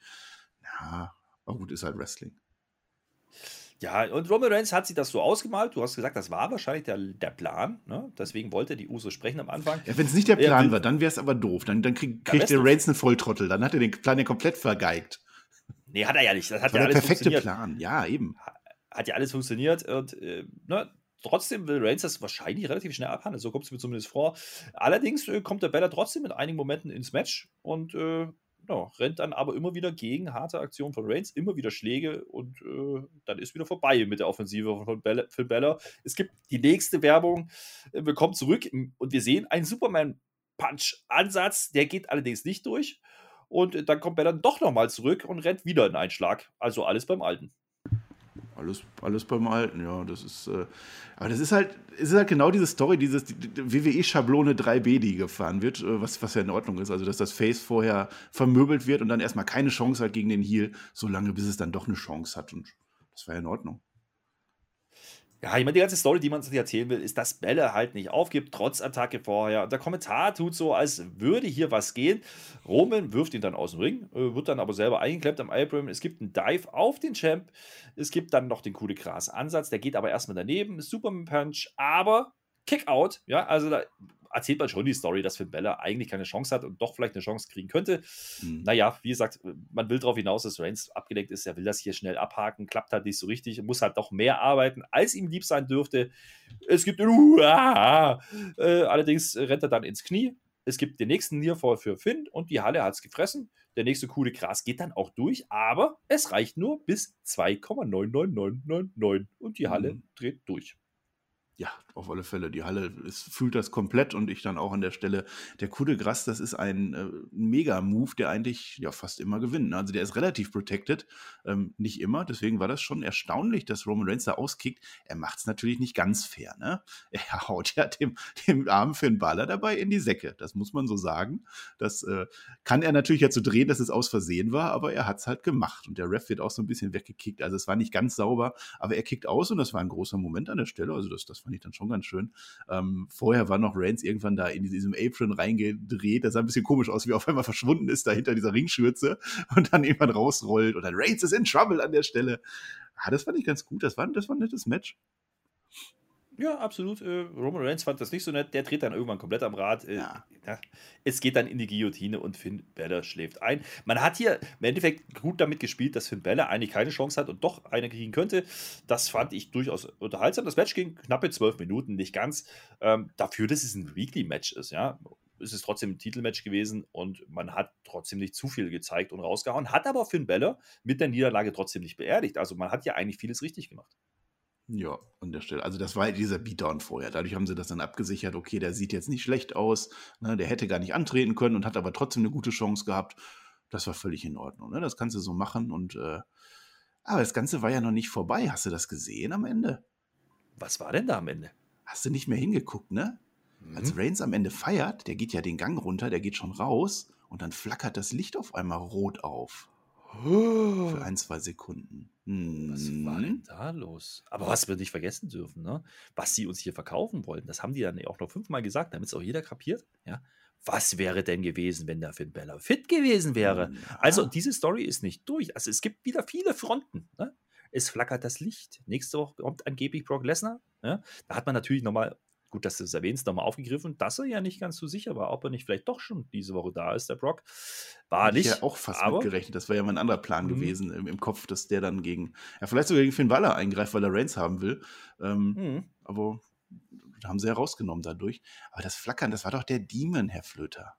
Ja, aber gut, ist halt Wrestling. Ja, und Roman Reigns hat sich das so ausgemalt. Du hast gesagt, das war wahrscheinlich der, der Plan. Ne? Deswegen wollte die Uso sprechen am Anfang. Ja, wenn es nicht der Plan ja, war, dann wäre es aber doof. Dann, dann krieg, kriegt der Reigns einen Volltrottel. Dann hat er den Plan ja komplett vergeigt. Nee, hat er ja nicht. Das hat das ja der perfekte Plan. Ja, eben. Hat ja alles funktioniert. Und äh, ne, trotzdem will Reigns das wahrscheinlich relativ schnell abhandeln. So kommt es mir zumindest vor. Allerdings äh, kommt der Bella trotzdem in einigen Momenten ins Match und äh, ja, rennt dann aber immer wieder gegen harte Aktionen von Reigns, immer wieder Schläge und äh, dann ist wieder vorbei mit der Offensive von Bella, Phil Bella. Es gibt die nächste Werbung, äh, wir kommen zurück und wir sehen einen Superman-Punch-Ansatz, der geht allerdings nicht durch. Und dann kommt Bella doch nochmal zurück und rennt wieder in einen Schlag. Also alles beim Alten. Alles, alles beim Alten, ja. Das ist, äh, aber das ist halt, ist halt genau diese Story, dieses die, die WWE-Schablone 3B, die gefahren wird, äh, was, was ja in Ordnung ist. Also, dass das Face vorher vermöbelt wird und dann erstmal keine Chance hat gegen den Heel, solange bis es dann doch eine Chance hat. Und das war ja in Ordnung. Ja, ich meine, die ganze Story, die man sich erzählen will, ist, dass Bälle halt nicht aufgibt, trotz Attacke vorher. Und der Kommentar tut so, als würde hier was gehen. Roman wirft ihn dann aus dem Ring, äh, wird dann aber selber eingeklemmt am Abraham. Es gibt einen Dive auf den Champ. Es gibt dann noch den coole Gras Ansatz, der geht aber erstmal daneben. Superman Punch, aber Kickout. Ja, also da erzählt man schon die Story, dass Finn Bella eigentlich keine Chance hat und doch vielleicht eine Chance kriegen könnte. Mhm. Naja, wie gesagt, man will darauf hinaus, dass Reigns abgelenkt ist. Er will das hier schnell abhaken, klappt halt nicht so richtig, muss halt doch mehr arbeiten, als ihm lieb sein dürfte. Es gibt den Uah! Äh, allerdings rennt er dann ins Knie. Es gibt den nächsten Nearfall für Finn und die Halle hat es gefressen. Der nächste coole Gras geht dann auch durch, aber es reicht nur bis 2,99999 und die Halle mhm. dreht durch ja, auf alle Fälle. Die Halle ist, fühlt das komplett und ich dann auch an der Stelle. Der Coup de Grace, das ist ein äh, Mega-Move, der eigentlich ja fast immer gewinnt. Ne? Also der ist relativ protected, ähm, nicht immer. Deswegen war das schon erstaunlich, dass Roman Reigns da auskickt. Er macht es natürlich nicht ganz fair. Ne? Er haut ja dem, dem armen Finn Balor dabei in die Säcke. Das muss man so sagen. Das äh, kann er natürlich jetzt so drehen, dass es aus Versehen war, aber er hat es halt gemacht. Und der Ref wird auch so ein bisschen weggekickt. Also es war nicht ganz sauber, aber er kickt aus und das war ein großer Moment an der Stelle. Also das, das fand ich dann schon ganz schön. Ähm, vorher war noch Reigns irgendwann da in diesem Apron reingedreht. Das sah ein bisschen komisch aus, wie er auf einmal verschwunden ist, da hinter dieser Ringschürze und dann irgendwann rausrollt und dann Reigns ist in Trouble an der Stelle. Ah, das fand ich ganz gut. Das war, das war ein nettes Match. Ja, absolut. Äh, Roman Reigns fand das nicht so nett. Der dreht dann irgendwann komplett am Rad. Äh, ja. Es geht dann in die Guillotine und Finn Balor schläft ein. Man hat hier im Endeffekt gut damit gespielt, dass Finn Balor eigentlich keine Chance hat und doch eine kriegen könnte. Das fand ich durchaus unterhaltsam. Das Match ging knappe zwölf Minuten, nicht ganz. Ähm, dafür, dass es ein Weekly-Match ist, ja ist es trotzdem ein Titelmatch gewesen und man hat trotzdem nicht zu viel gezeigt und rausgehauen, hat aber Finn Balor mit der Niederlage trotzdem nicht beerdigt. Also man hat ja eigentlich vieles richtig gemacht. Ja, an der Stelle. Also das war dieser Beatdown vorher. Dadurch haben sie das dann abgesichert. Okay, der sieht jetzt nicht schlecht aus. Ne? Der hätte gar nicht antreten können und hat aber trotzdem eine gute Chance gehabt. Das war völlig in Ordnung. Ne? Das kannst du so machen. Und äh, aber das Ganze war ja noch nicht vorbei. Hast du das gesehen am Ende? Was war denn da am Ende? Hast du nicht mehr hingeguckt, ne? Mhm. Als Reigns am Ende feiert, der geht ja den Gang runter, der geht schon raus und dann flackert das Licht auf einmal rot auf. Für ein, zwei Sekunden. Hm. Was war denn da los? Aber was wir nicht vergessen dürfen, ne? was sie uns hier verkaufen wollten, das haben die dann auch noch fünfmal gesagt, damit es auch jeder kapiert. Ja? Was wäre denn gewesen, wenn der Finn Bella fit gewesen wäre? Ja. Also, diese Story ist nicht durch. Also, es gibt wieder viele Fronten. Ne? Es flackert das Licht. Nächste Woche kommt angeblich Brock Lesnar. Ja? Da hat man natürlich nochmal gut, dass du es erwähnst, nochmal aufgegriffen, dass er ja nicht ganz so sicher war, ob er nicht vielleicht doch schon diese Woche da ist, der Brock. War Hätte nicht. Ich ja auch fast aber, mitgerechnet. Das wäre ja mein anderer Plan mhm. gewesen im, im, Kopf, dass der dann gegen, ja, vielleicht sogar gegen Finn Waller eingreift, weil er Reigns haben will. Ähm, mhm. Aber haben sie ja rausgenommen dadurch. Aber das Flackern, das war doch der Demon, Herr Flöter.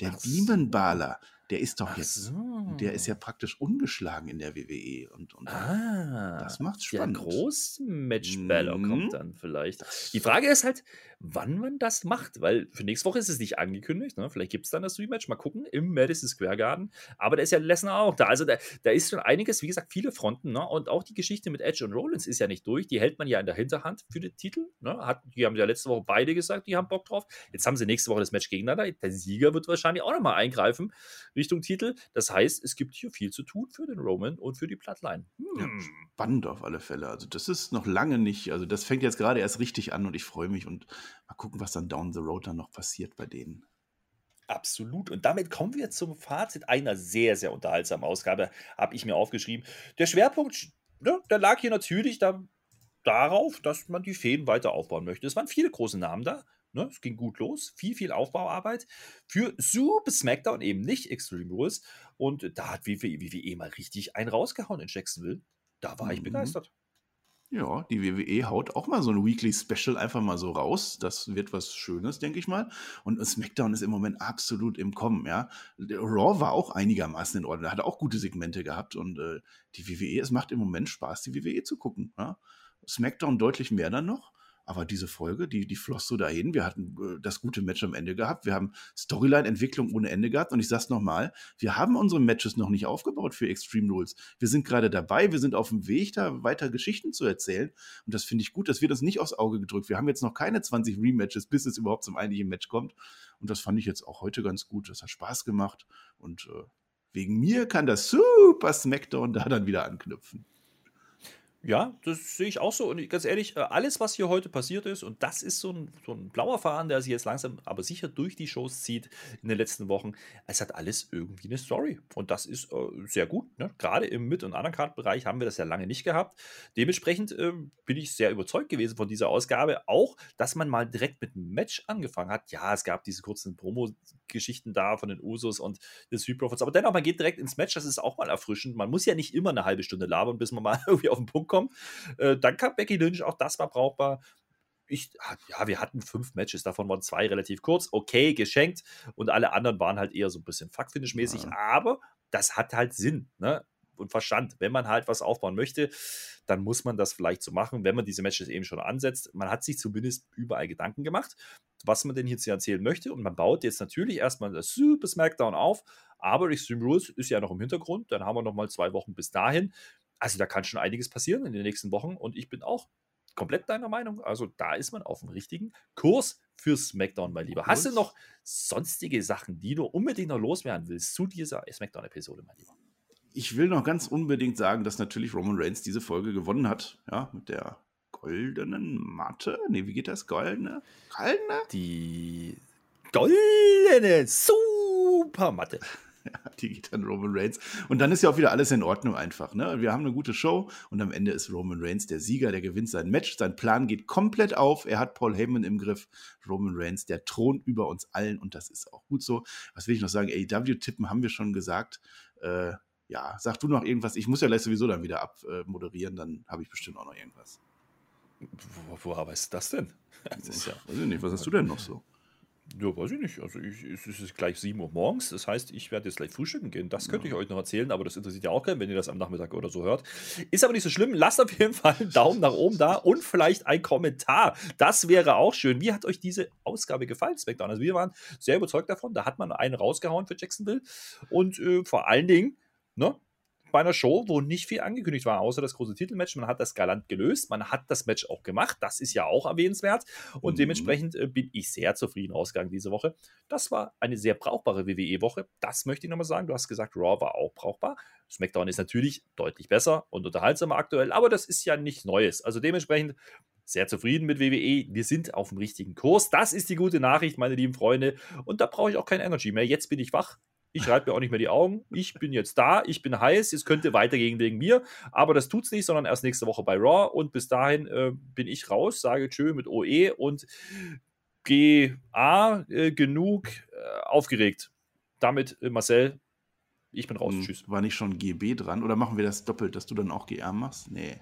Der Demon-Baler. Der ist doch jetzt, so. der ist ja praktisch ungeschlagen in der WWE. Und, und ah, das macht's spannend. Der Groß-Match-Baller mhm. kommt dann vielleicht. Die Frage ist halt, wann man das macht, weil für nächste Woche ist es nicht angekündigt. Ne? Vielleicht gibt es dann das Rematch, mal gucken, im Madison Square Garden. Aber da ist ja Lesnar auch da. Also da, da ist schon einiges, wie gesagt, viele Fronten. Ne? Und auch die Geschichte mit Edge und Rollins ist ja nicht durch. Die hält man ja in der Hinterhand für den Titel. Ne? Hat, die haben ja letzte Woche beide gesagt, die haben Bock drauf. Jetzt haben sie nächste Woche das Match gegeneinander. Der Sieger wird wahrscheinlich auch nochmal eingreifen Richtung Titel. Das heißt, es gibt hier viel zu tun für den Roman und für die Bloodline. Hm. Ja, spannend auf alle Fälle. Also das ist noch lange nicht, also das fängt jetzt gerade erst richtig an und ich freue mich und mal gucken, was dann down the road dann noch passiert bei denen. Absolut. Und damit kommen wir zum Fazit einer sehr, sehr unterhaltsamen Ausgabe, habe ich mir aufgeschrieben. Der Schwerpunkt, ne, der lag hier natürlich da, darauf, dass man die Fäden weiter aufbauen möchte. Es waren viele große Namen da. Ne, es ging gut los. Viel, viel Aufbauarbeit für Super SmackDown, eben nicht Extreme Rules. Und da hat WWE, WWE mal richtig einen rausgehauen in Jacksonville. Da war ich mhm. begeistert. Ja, die WWE haut auch mal so ein Weekly Special einfach mal so raus. Das wird was Schönes, denke ich mal. Und SmackDown ist im Moment absolut im Kommen, ja. Raw war auch einigermaßen in Ordnung, hat auch gute Segmente gehabt. Und äh, die WWE, es macht im Moment Spaß, die WWE zu gucken. Ja? SmackDown deutlich mehr dann noch. Aber diese Folge, die, die floss so dahin. Wir hatten äh, das gute Match am Ende gehabt. Wir haben Storyline-Entwicklung ohne Ende gehabt. Und ich sag's nochmal, wir haben unsere Matches noch nicht aufgebaut für Extreme Rules. Wir sind gerade dabei, wir sind auf dem Weg, da weiter Geschichten zu erzählen. Und das finde ich gut. Das wird uns nicht aufs Auge gedrückt. Wir haben jetzt noch keine 20 Rematches, bis es überhaupt zum eigentlichen Match kommt. Und das fand ich jetzt auch heute ganz gut. Das hat Spaß gemacht. Und äh, wegen mir kann das Super SmackDown da dann wieder anknüpfen. Ja, das sehe ich auch so. Und ganz ehrlich, äh, alles, was hier heute passiert ist, und das ist so ein, so ein blauer Faden, der sich jetzt langsam, aber sicher durch die Shows zieht in den letzten Wochen, es hat alles irgendwie eine Story. Und das ist äh, sehr gut. Ne? Gerade im Mid- und Undercard-Bereich haben wir das ja lange nicht gehabt. Dementsprechend äh, bin ich sehr überzeugt gewesen von dieser Ausgabe. Auch, dass man mal direkt mit einem Match angefangen hat. Ja, es gab diese kurzen Promo-Geschichten da von den Usos und den Street Profits. Aber dennoch, man geht direkt ins Match. Das ist auch mal erfrischend. Man muss ja nicht immer eine halbe Stunde labern, bis man mal irgendwie auf den Punkt kommt. Äh, dann kam Becky Lynch, auch das war brauchbar. Ich, ja, wir hatten fünf Matches, davon waren zwei relativ kurz, okay, geschenkt und alle anderen waren halt eher so ein bisschen Fuck-Finish-mäßig, ja. aber das hat halt Sinn, ne? Und Verstand. Wenn man halt was aufbauen möchte, dann muss man das vielleicht so machen, wenn man diese Matches eben schon ansetzt. Man hat sich zumindest überall Gedanken gemacht, was man denn hier zu erzählen möchte. Und man baut jetzt natürlich erstmal das Super Smackdown auf, aber Extreme Rules ist ja noch im Hintergrund. Dann haben wir noch mal zwei Wochen bis dahin. Also da kann schon einiges passieren in den nächsten Wochen und ich bin auch komplett deiner Meinung. Also da ist man auf dem richtigen Kurs für SmackDown, mein Lieber. Hast du noch sonstige Sachen, die du unbedingt noch loswerden willst zu dieser SmackDown-Episode, mein Lieber? Ich will noch ganz unbedingt sagen, dass natürlich Roman Reigns diese Folge gewonnen hat, ja, mit der goldenen Matte. Ne, wie geht das? Goldene? Goldene? Die goldene Supermatte. Ja, die geht an Roman Reigns. Und dann ist ja auch wieder alles in Ordnung einfach. Ne? Wir haben eine gute Show und am Ende ist Roman Reigns der Sieger, der gewinnt sein Match. Sein Plan geht komplett auf. Er hat Paul Heyman im Griff. Roman Reigns, der Thron über uns allen und das ist auch gut so. Was will ich noch sagen? AEW-Tippen haben wir schon gesagt. Äh, ja, sag du noch irgendwas. Ich muss ja gleich sowieso dann wieder abmoderieren, dann habe ich bestimmt auch noch irgendwas. Wo, woher weißt du das denn? Das ist ja, weiß ich nicht, was hast du denn noch so? Ja, weiß ich nicht. Also ich, es ist gleich 7 Uhr morgens. Das heißt, ich werde jetzt gleich frühstücken gehen. Das könnte ja. ich euch noch erzählen, aber das interessiert ja auch keinen, wenn ihr das am Nachmittag oder so hört. Ist aber nicht so schlimm. Lasst auf jeden Fall einen Daumen nach oben da und vielleicht ein Kommentar. Das wäre auch schön. Wie hat euch diese Ausgabe gefallen, Smackdown? Also wir waren sehr überzeugt davon. Da hat man einen rausgehauen für Jacksonville. Und äh, vor allen Dingen, ne, bei einer Show, wo nicht viel angekündigt war, außer das große Titelmatch. Man hat das galant gelöst, man hat das Match auch gemacht. Das ist ja auch erwähnenswert. Und mhm. dementsprechend äh, bin ich sehr zufrieden ausgegangen diese Woche. Das war eine sehr brauchbare WWE-Woche. Das möchte ich nochmal sagen. Du hast gesagt, Raw war auch brauchbar. SmackDown ist natürlich deutlich besser und unterhaltsamer aktuell, aber das ist ja nichts Neues. Also dementsprechend sehr zufrieden mit WWE. Wir sind auf dem richtigen Kurs. Das ist die gute Nachricht, meine lieben Freunde. Und da brauche ich auch kein Energy mehr. Jetzt bin ich wach. Ich reibe mir auch nicht mehr die Augen. Ich bin jetzt da, ich bin heiß, es könnte weitergehen wegen mir, aber das tut's nicht, sondern erst nächste Woche bei Raw und bis dahin äh, bin ich raus, sage Tschö mit OE und GA äh, genug äh, aufgeregt. Damit, äh, Marcel, ich bin raus. Hm, Tschüss. War nicht schon GB dran oder machen wir das doppelt, dass du dann auch GA machst? Nee.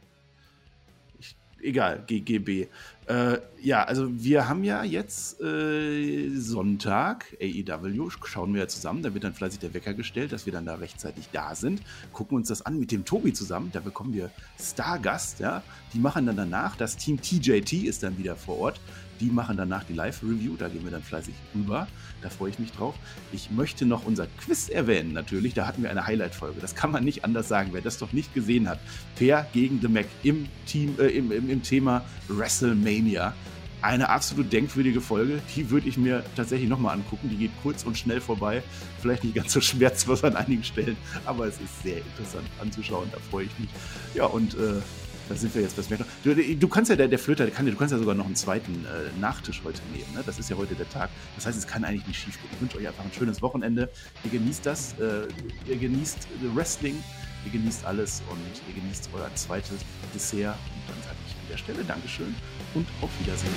Egal, GGB. Äh, ja, also wir haben ja jetzt äh, Sonntag, AEW, schauen wir ja zusammen, da wird dann fleißig der Wecker gestellt, dass wir dann da rechtzeitig da sind, gucken uns das an mit dem Tobi zusammen, da bekommen wir Stargast, ja, die machen dann danach, das Team TJT ist dann wieder vor Ort, die machen danach die Live-Review, da gehen wir dann fleißig rüber. Da freue ich mich drauf. Ich möchte noch unser Quiz erwähnen, natürlich. Da hatten wir eine Highlight-Folge. Das kann man nicht anders sagen. Wer das doch nicht gesehen hat. Fair gegen The Mac im, Team, äh, im, im, im Thema WrestleMania. Eine absolut denkwürdige Folge. Die würde ich mir tatsächlich nochmal angucken. Die geht kurz und schnell vorbei. Vielleicht nicht ganz so schmerzlos an einigen Stellen, aber es ist sehr interessant anzuschauen. Da freue ich mich. Ja, und äh, da sind wir jetzt bei SmackDown. Du, du kannst ja, der, der Flöter, der kann, du kannst ja sogar noch einen zweiten äh, Nachtisch heute nehmen. Ne? Das ist ja heute der Tag. Das heißt, es kann eigentlich nicht schief gehen. Ich wünsche euch einfach ein schönes Wochenende. Ihr genießt das. Äh, ihr genießt Wrestling. Ihr genießt alles und ihr genießt euer zweites Dessert. Und dann sage ich an der Stelle Dankeschön und auf Wiedersehen.